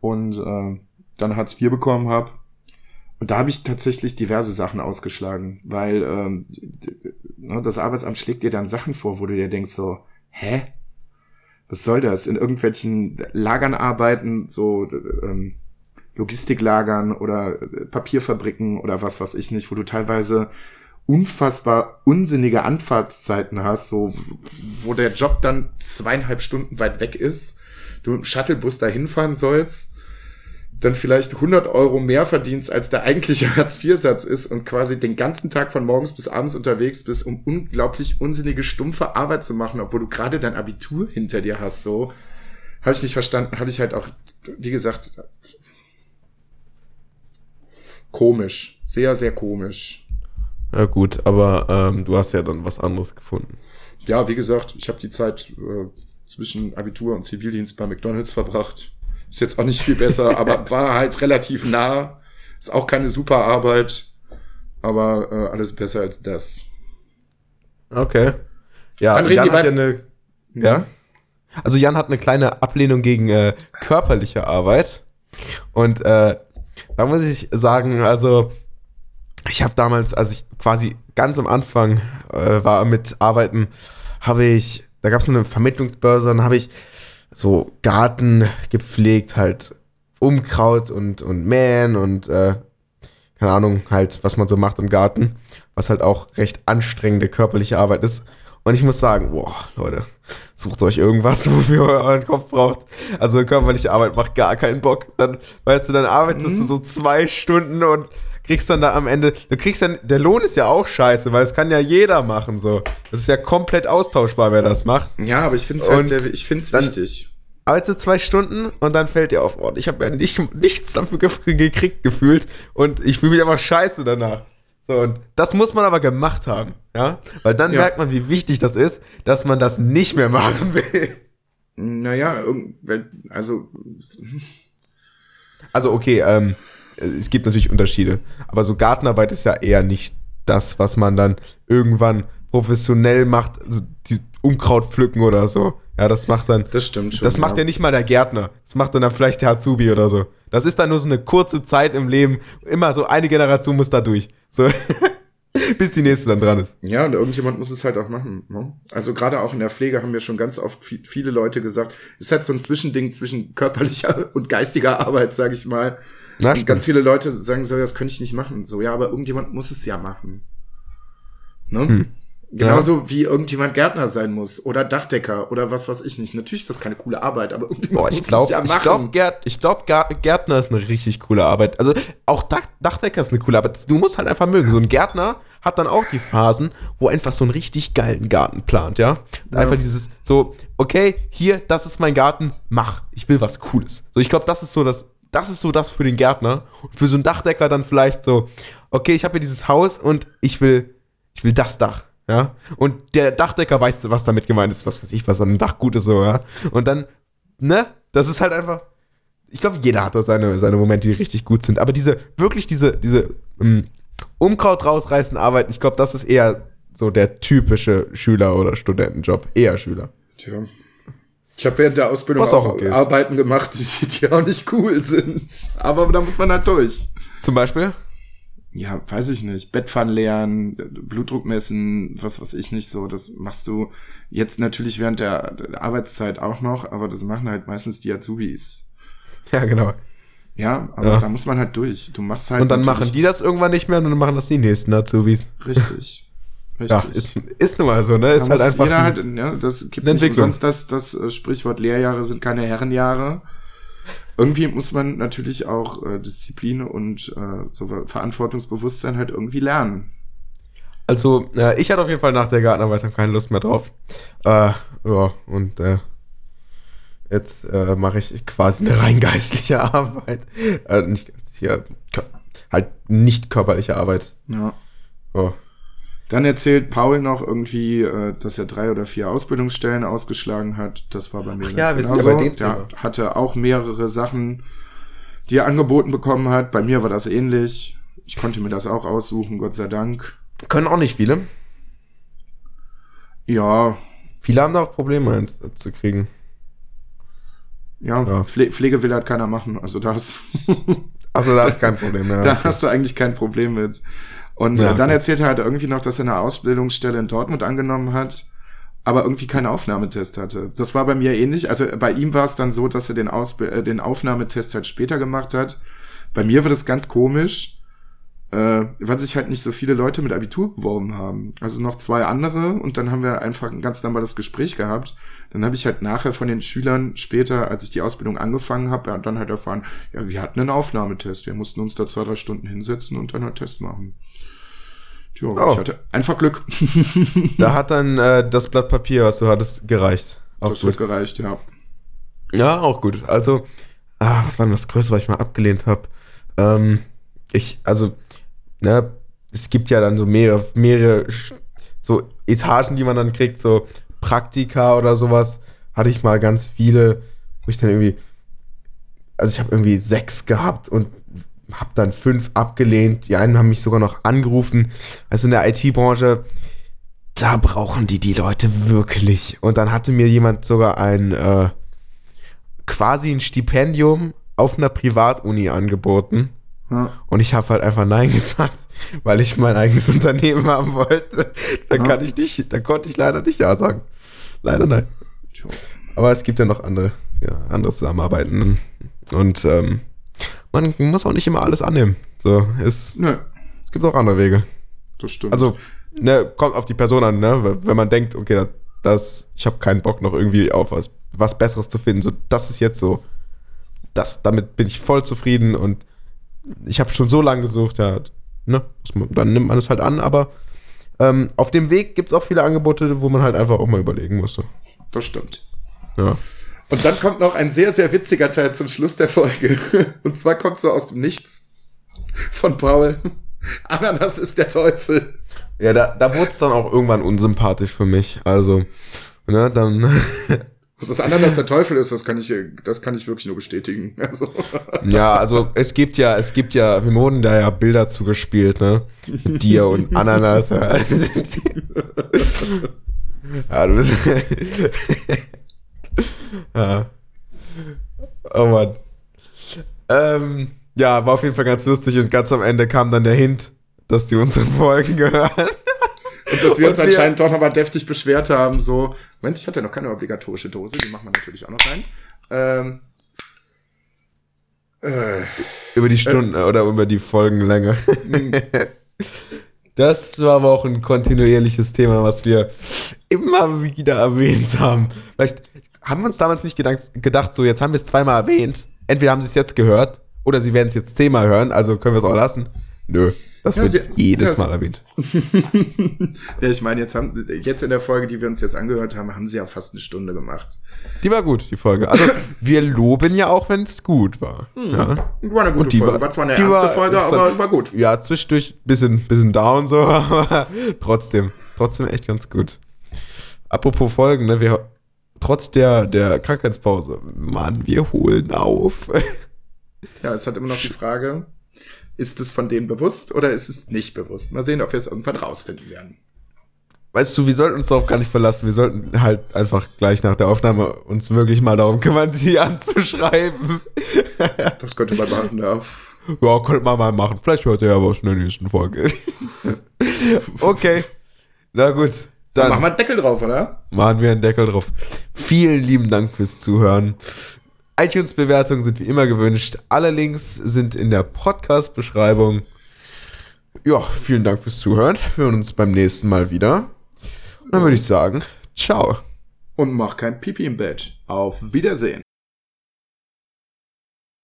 Speaker 2: und äh, dann Hartz IV bekommen habe und da habe ich tatsächlich diverse Sachen ausgeschlagen, weil ähm, ne, das Arbeitsamt schlägt dir dann Sachen vor, wo du dir denkst so, hä? Was soll das? In irgendwelchen Lagern arbeiten, so ähm, Logistiklagern oder Papierfabriken oder was weiß ich nicht, wo du teilweise unfassbar unsinnige Anfahrtszeiten hast, so wo der Job dann zweieinhalb Stunden weit weg ist, du dem Shuttlebus dahin fahren sollst dann vielleicht 100 Euro mehr verdienst, als der eigentliche Hartz-IV-Satz ist und quasi den ganzen Tag von morgens bis abends unterwegs bist, um unglaublich unsinnige, stumpfe Arbeit zu machen, obwohl du gerade dein Abitur hinter dir hast, so. Habe ich nicht verstanden, habe ich halt auch, wie gesagt, komisch. Sehr, sehr komisch.
Speaker 1: Ja gut, aber ähm, du hast ja dann was anderes gefunden.
Speaker 2: Ja, wie gesagt, ich habe die Zeit äh, zwischen Abitur und Zivildienst bei McDonald's verbracht ist jetzt auch nicht viel besser, aber war halt relativ nah. Ist auch keine super Arbeit, aber äh, alles besser als das.
Speaker 1: Okay. Ja,
Speaker 2: Dann
Speaker 1: Jan hat ja eine. Ja? Also Jan hat eine kleine Ablehnung gegen äh, körperliche Arbeit. Und äh, da muss ich sagen, also ich habe damals, als ich quasi ganz am Anfang äh, war mit Arbeiten, habe ich, da gab es eine Vermittlungsbörse, dann habe ich so Garten gepflegt, halt Umkraut und, und Mähen und äh, keine Ahnung, halt, was man so macht im Garten, was halt auch recht anstrengende körperliche Arbeit ist. Und ich muss sagen, boah, Leute, sucht euch irgendwas, wofür ihr euren Kopf braucht. Also körperliche Arbeit macht gar keinen Bock. Dann, weißt du, dann arbeitest
Speaker 2: Mhm.
Speaker 1: du so zwei Stunden und kriegst dann da am Ende, du kriegst dann, der Lohn ist ja auch scheiße, weil es kann ja jeder machen, so. Das ist ja komplett austauschbar, wer das macht.
Speaker 2: Ja, aber ich finde es halt sehr, ich find's
Speaker 1: dann-
Speaker 2: wichtig.
Speaker 1: Arbeitest zwei Stunden und dann fällt dir auf, oh, ich habe ja nicht, nichts dafür ge gekriegt gefühlt und ich fühle mich einfach scheiße danach. So, und das muss man aber gemacht haben, ja? Weil dann
Speaker 2: Ja.
Speaker 1: merkt man, wie wichtig das ist, dass man das nicht mehr machen will.
Speaker 2: Naja, also
Speaker 1: Also, okay, ähm, es gibt natürlich Unterschiede, aber so Gartenarbeit ist ja eher nicht das, was man dann irgendwann professionell macht, also die Unkraut pflücken oder so. Ja, das macht dann,
Speaker 2: das stimmt schon.
Speaker 1: das macht ja nicht mal der Gärtner. Das macht dann, dann vielleicht der Azubi oder so. Das ist dann nur so eine kurze Zeit im Leben. Immer so eine Generation muss da durch. So. Bis die nächste dann dran ist.
Speaker 2: Ja, und irgendjemand muss es halt auch machen. Ne? Also gerade auch in der Pflege haben wir schon ganz oft vi- viele Leute gesagt, es ist halt so ein Zwischending zwischen körperlicher und geistiger Arbeit, sage ich mal.
Speaker 1: Na,
Speaker 2: Und ganz viele Leute sagen so, das könnte ich nicht machen. So, ja, aber irgendjemand muss es ja machen. Ne?
Speaker 1: Hm.
Speaker 2: Genauso wie irgendjemand Gärtner sein muss oder Dachdecker oder was weiß ich nicht. Natürlich ist das keine coole Arbeit, aber irgendjemand
Speaker 1: Boah,
Speaker 2: muss
Speaker 1: ich glaube,
Speaker 2: es ja
Speaker 1: ich
Speaker 2: machen.
Speaker 1: glaube, Gärt, ich glaub, Gär- Gärtner ist eine richtig coole Arbeit. Also auch Dach, Dachdecker ist eine coole Arbeit. Du musst halt einfach mögen. So ein Gärtner hat dann auch die Phasen, wo einfach so einen richtig geilen Garten plant, ja.
Speaker 2: Ja.
Speaker 1: Einfach dieses so, okay, hier, das ist mein Garten, mach. Ich will was Cooles. So, ich glaube, das ist so das, das ist so das für den Gärtner. Und für so einen Dachdecker dann vielleicht so, okay, ich habe hier dieses Haus und ich will, ich will das Dach. Ja, und der Dachdecker weiß, was damit gemeint ist, was weiß ich, was an einem Dach gut ist, so, ja. Und dann, ne, das ist halt einfach, ich glaube, jeder hat da seine, seine Momente, die richtig gut sind. Aber diese, wirklich diese, diese ähm, Umkraut rausreißen Arbeit, ich glaube, das ist eher so der typische Schüler- oder Studentenjob. Eher Schüler.
Speaker 2: Tja. Ich habe während der Ausbildung
Speaker 1: Was
Speaker 2: auch,
Speaker 1: auch.
Speaker 2: Arbeiten gemacht, die, die auch nicht cool sind. Aber da muss man halt durch.
Speaker 1: Zum Beispiel?
Speaker 2: Ja, weiß ich nicht. Bettpfannen leeren, Blutdruck messen, was weiß ich nicht so. Das machst du jetzt natürlich während der Arbeitszeit auch noch, aber das machen halt meistens die Azubis.
Speaker 1: Ja, genau.
Speaker 2: Ja, aber
Speaker 1: Ja.
Speaker 2: da muss man halt durch. Du machst halt.
Speaker 1: Und dann machen die das irgendwann nicht mehr und dann machen das die nächsten Azubis.
Speaker 2: Richtig. Richtig.
Speaker 1: Ja, ist, ist nun mal so, ne?
Speaker 2: Da
Speaker 1: Ist halt einfach.
Speaker 2: jeder halt, ja, das gibt nicht umsonst das, das äh, Sprichwort Lehrjahre sind keine Herrenjahre. Irgendwie muss man natürlich auch äh, Disziplin und äh, so Verantwortungsbewusstsein halt irgendwie lernen.
Speaker 1: Also, äh, ich hatte auf jeden Fall nach der Gartenarbeit keine Lust mehr drauf. Äh, ja, und äh, jetzt äh, mache ich quasi eine rein geistliche Arbeit. Äh, nicht geistliche, halt nicht körperliche Arbeit.
Speaker 2: Ja.
Speaker 1: Oh.
Speaker 2: Dann erzählt Paul noch irgendwie, äh, dass er drei oder vier Ausbildungsstellen ausgeschlagen hat. Das war bei mir
Speaker 1: Ach ja, wir sind ja bei dem
Speaker 2: Der
Speaker 1: Thema.
Speaker 2: hatte auch mehrere Sachen, die er angeboten bekommen hat. Bei mir war das ähnlich. Ich konnte mir das auch aussuchen, Gott sei Dank.
Speaker 1: Können auch nicht viele.
Speaker 2: Ja,
Speaker 1: Viele haben da auch Probleme eins zu kriegen.
Speaker 2: ja,
Speaker 1: Ja.
Speaker 2: Pfle Pflege will halt keiner machen. Also da ist,
Speaker 1: Also da ist kein Problem mehr.
Speaker 2: da hast du eigentlich kein Problem mit. Und
Speaker 1: Ja,
Speaker 2: äh, dann erzählt er halt irgendwie noch, dass er eine Ausbildungsstelle in Dortmund angenommen hat, aber irgendwie keinen Aufnahmetest hatte. Das war bei mir ähnlich. Also bei ihm war es dann so, dass er den, Ausb äh, den Aufnahmetest halt später gemacht hat. Bei mir war das ganz komisch, äh, weil sich halt nicht so viele Leute mit Abitur beworben haben. Also noch zwei andere und dann haben wir einfach ein ganz normales Gespräch gehabt. Dann habe ich halt nachher von den Schülern später, als ich die Ausbildung angefangen habe, dann halt erfahren, ja, wir hatten einen Aufnahmetest. Wir mussten uns da zwei, drei Stunden hinsetzen und dann einen Test machen. Tja,
Speaker 1: Oh.
Speaker 2: ich hatte einfach Glück.
Speaker 1: Da hat dann äh, das Blatt Papier, was du hattest, gereicht. Auch
Speaker 2: das
Speaker 1: gut.
Speaker 2: hat gereicht, ja.
Speaker 1: Ja, auch gut. Also, ah, was war denn das Größte, was ich mal abgelehnt habe? Ähm, ich, also, ne, es gibt ja dann so mehrere, mehrere so Etagen, die man dann kriegt, so Praktika oder sowas. Hatte ich mal ganz viele, wo ich dann irgendwie, also ich habe irgendwie sechs gehabt und habe dann fünf abgelehnt. Die einen haben mich sogar noch angerufen. Also in der IT-Branche, da brauchen die die Leute wirklich. Und dann hatte mir jemand sogar ein äh, quasi ein Stipendium auf einer Privatuni angeboten.
Speaker 2: Ja.
Speaker 1: Und ich habe halt einfach Nein gesagt. weil ich mein eigenes Unternehmen haben wollte, dann kann ich nicht, dann konnte ich leider nicht Ja sagen. Leider nein. Aber es gibt ja noch andere, ja, andere Zusammenarbeiten. Und ähm, man muss auch nicht immer alles annehmen. So, es,
Speaker 2: Nö,
Speaker 1: es gibt auch andere Wege.
Speaker 2: das stimmt.
Speaker 1: Also, ne, kommt auf die Person an, ne? Wenn man denkt, okay, das, das ich habe keinen Bock noch irgendwie auf was, was Besseres zu finden. So, das ist jetzt so, das, damit bin ich voll zufrieden und ich habe schon so lange gesucht, ja, ne? Dann nimmt man es halt an, aber ähm, auf dem Weg gibt es auch viele Angebote, wo man halt einfach auch mal überlegen muss. So.
Speaker 2: das stimmt.
Speaker 1: Ja.
Speaker 2: Und dann kommt noch ein sehr, sehr witziger Teil zum Schluss der Folge. Und zwar kommt so aus dem Nichts von Paul. Ananas ist der Teufel.
Speaker 1: Ja, da, da wurde es dann auch irgendwann unsympathisch für mich. Also, ne, dann.
Speaker 2: Was das Ananas der Teufel ist, das kann ich, das kann ich wirklich nur bestätigen. Also,
Speaker 1: Ja, also es gibt ja, es gibt ja, wir wurden da ja Bilder zugespielt, ne? Mit dir und Ananas. Ja, du bist. ja. Oh Mann. Ähm, ja, war auf jeden Fall ganz lustig und ganz am Ende kam dann der Hint, dass die unsere Folgen gehören.
Speaker 2: Und dass wir uns
Speaker 1: wir-
Speaker 2: anscheinend doch nochmal deftig beschwert haben, so, Moment, ich hatte noch keine obligatorische Dose, die machen wir natürlich auch noch rein. Ähm, äh,
Speaker 1: Über die Stunden oder über die Folgenlänge.
Speaker 2: Hm.
Speaker 1: Das war aber auch ein kontinuierliches Thema, was wir immer wieder erwähnt haben. Vielleicht haben wir uns damals nicht gedacht, gedacht so jetzt haben wir es zweimal erwähnt. Entweder haben sie es jetzt gehört oder sie werden es jetzt zehnmal hören, also können wir es auch lassen. Nö, das
Speaker 2: Ja,
Speaker 1: wird
Speaker 2: sie-
Speaker 1: jedes
Speaker 2: ja,
Speaker 1: Mal erwähnt.
Speaker 2: ja, ich meine, jetzt haben, jetzt in der Folge, die wir uns jetzt angehört haben, haben sie ja fast eine Stunde gemacht.
Speaker 1: Die war gut, die Folge. Also wir loben ja auch, wenn es gut war. Ja.
Speaker 2: War eine gute
Speaker 1: Und die
Speaker 2: Folge.
Speaker 1: war-
Speaker 2: War, zwar eine
Speaker 1: die
Speaker 2: ernste
Speaker 1: war
Speaker 2: Folge, aber war gut.
Speaker 1: Ja, zwischendurch bisschen, bisschen down so, aber trotzdem, trotzdem echt ganz gut. Apropos Folgen, ne, wir, trotz der, der Krankheitspause, Mann, wir holen auf.
Speaker 2: Ja, es hat immer noch die Frage, ist es von denen bewusst oder ist es nicht bewusst? Mal sehen, ob wir es irgendwann rausfinden werden.
Speaker 1: Weißt du, wir sollten uns darauf gar nicht verlassen. Wir sollten halt einfach gleich nach der Aufnahme uns wirklich mal darum kümmern, die anzuschreiben.
Speaker 2: Das könnte man machen, ja.
Speaker 1: Ja, könnte man mal machen. Vielleicht hört ihr ja was in der nächsten Folge. okay. Na gut.
Speaker 2: Dann
Speaker 1: Dann
Speaker 2: machen wir einen Deckel drauf, oder?
Speaker 1: machen wir einen Deckel drauf. Vielen lieben Dank fürs Zuhören. iTunes-Bewertungen sind wie immer gewünscht. Alle Links sind in der Podcast-Beschreibung. Ja, vielen Dank fürs Zuhören. Wir hören uns beim nächsten Mal wieder. Und dann würde ich sagen, ciao.
Speaker 2: Und mach kein Pipi im Bett. Auf Wiedersehen.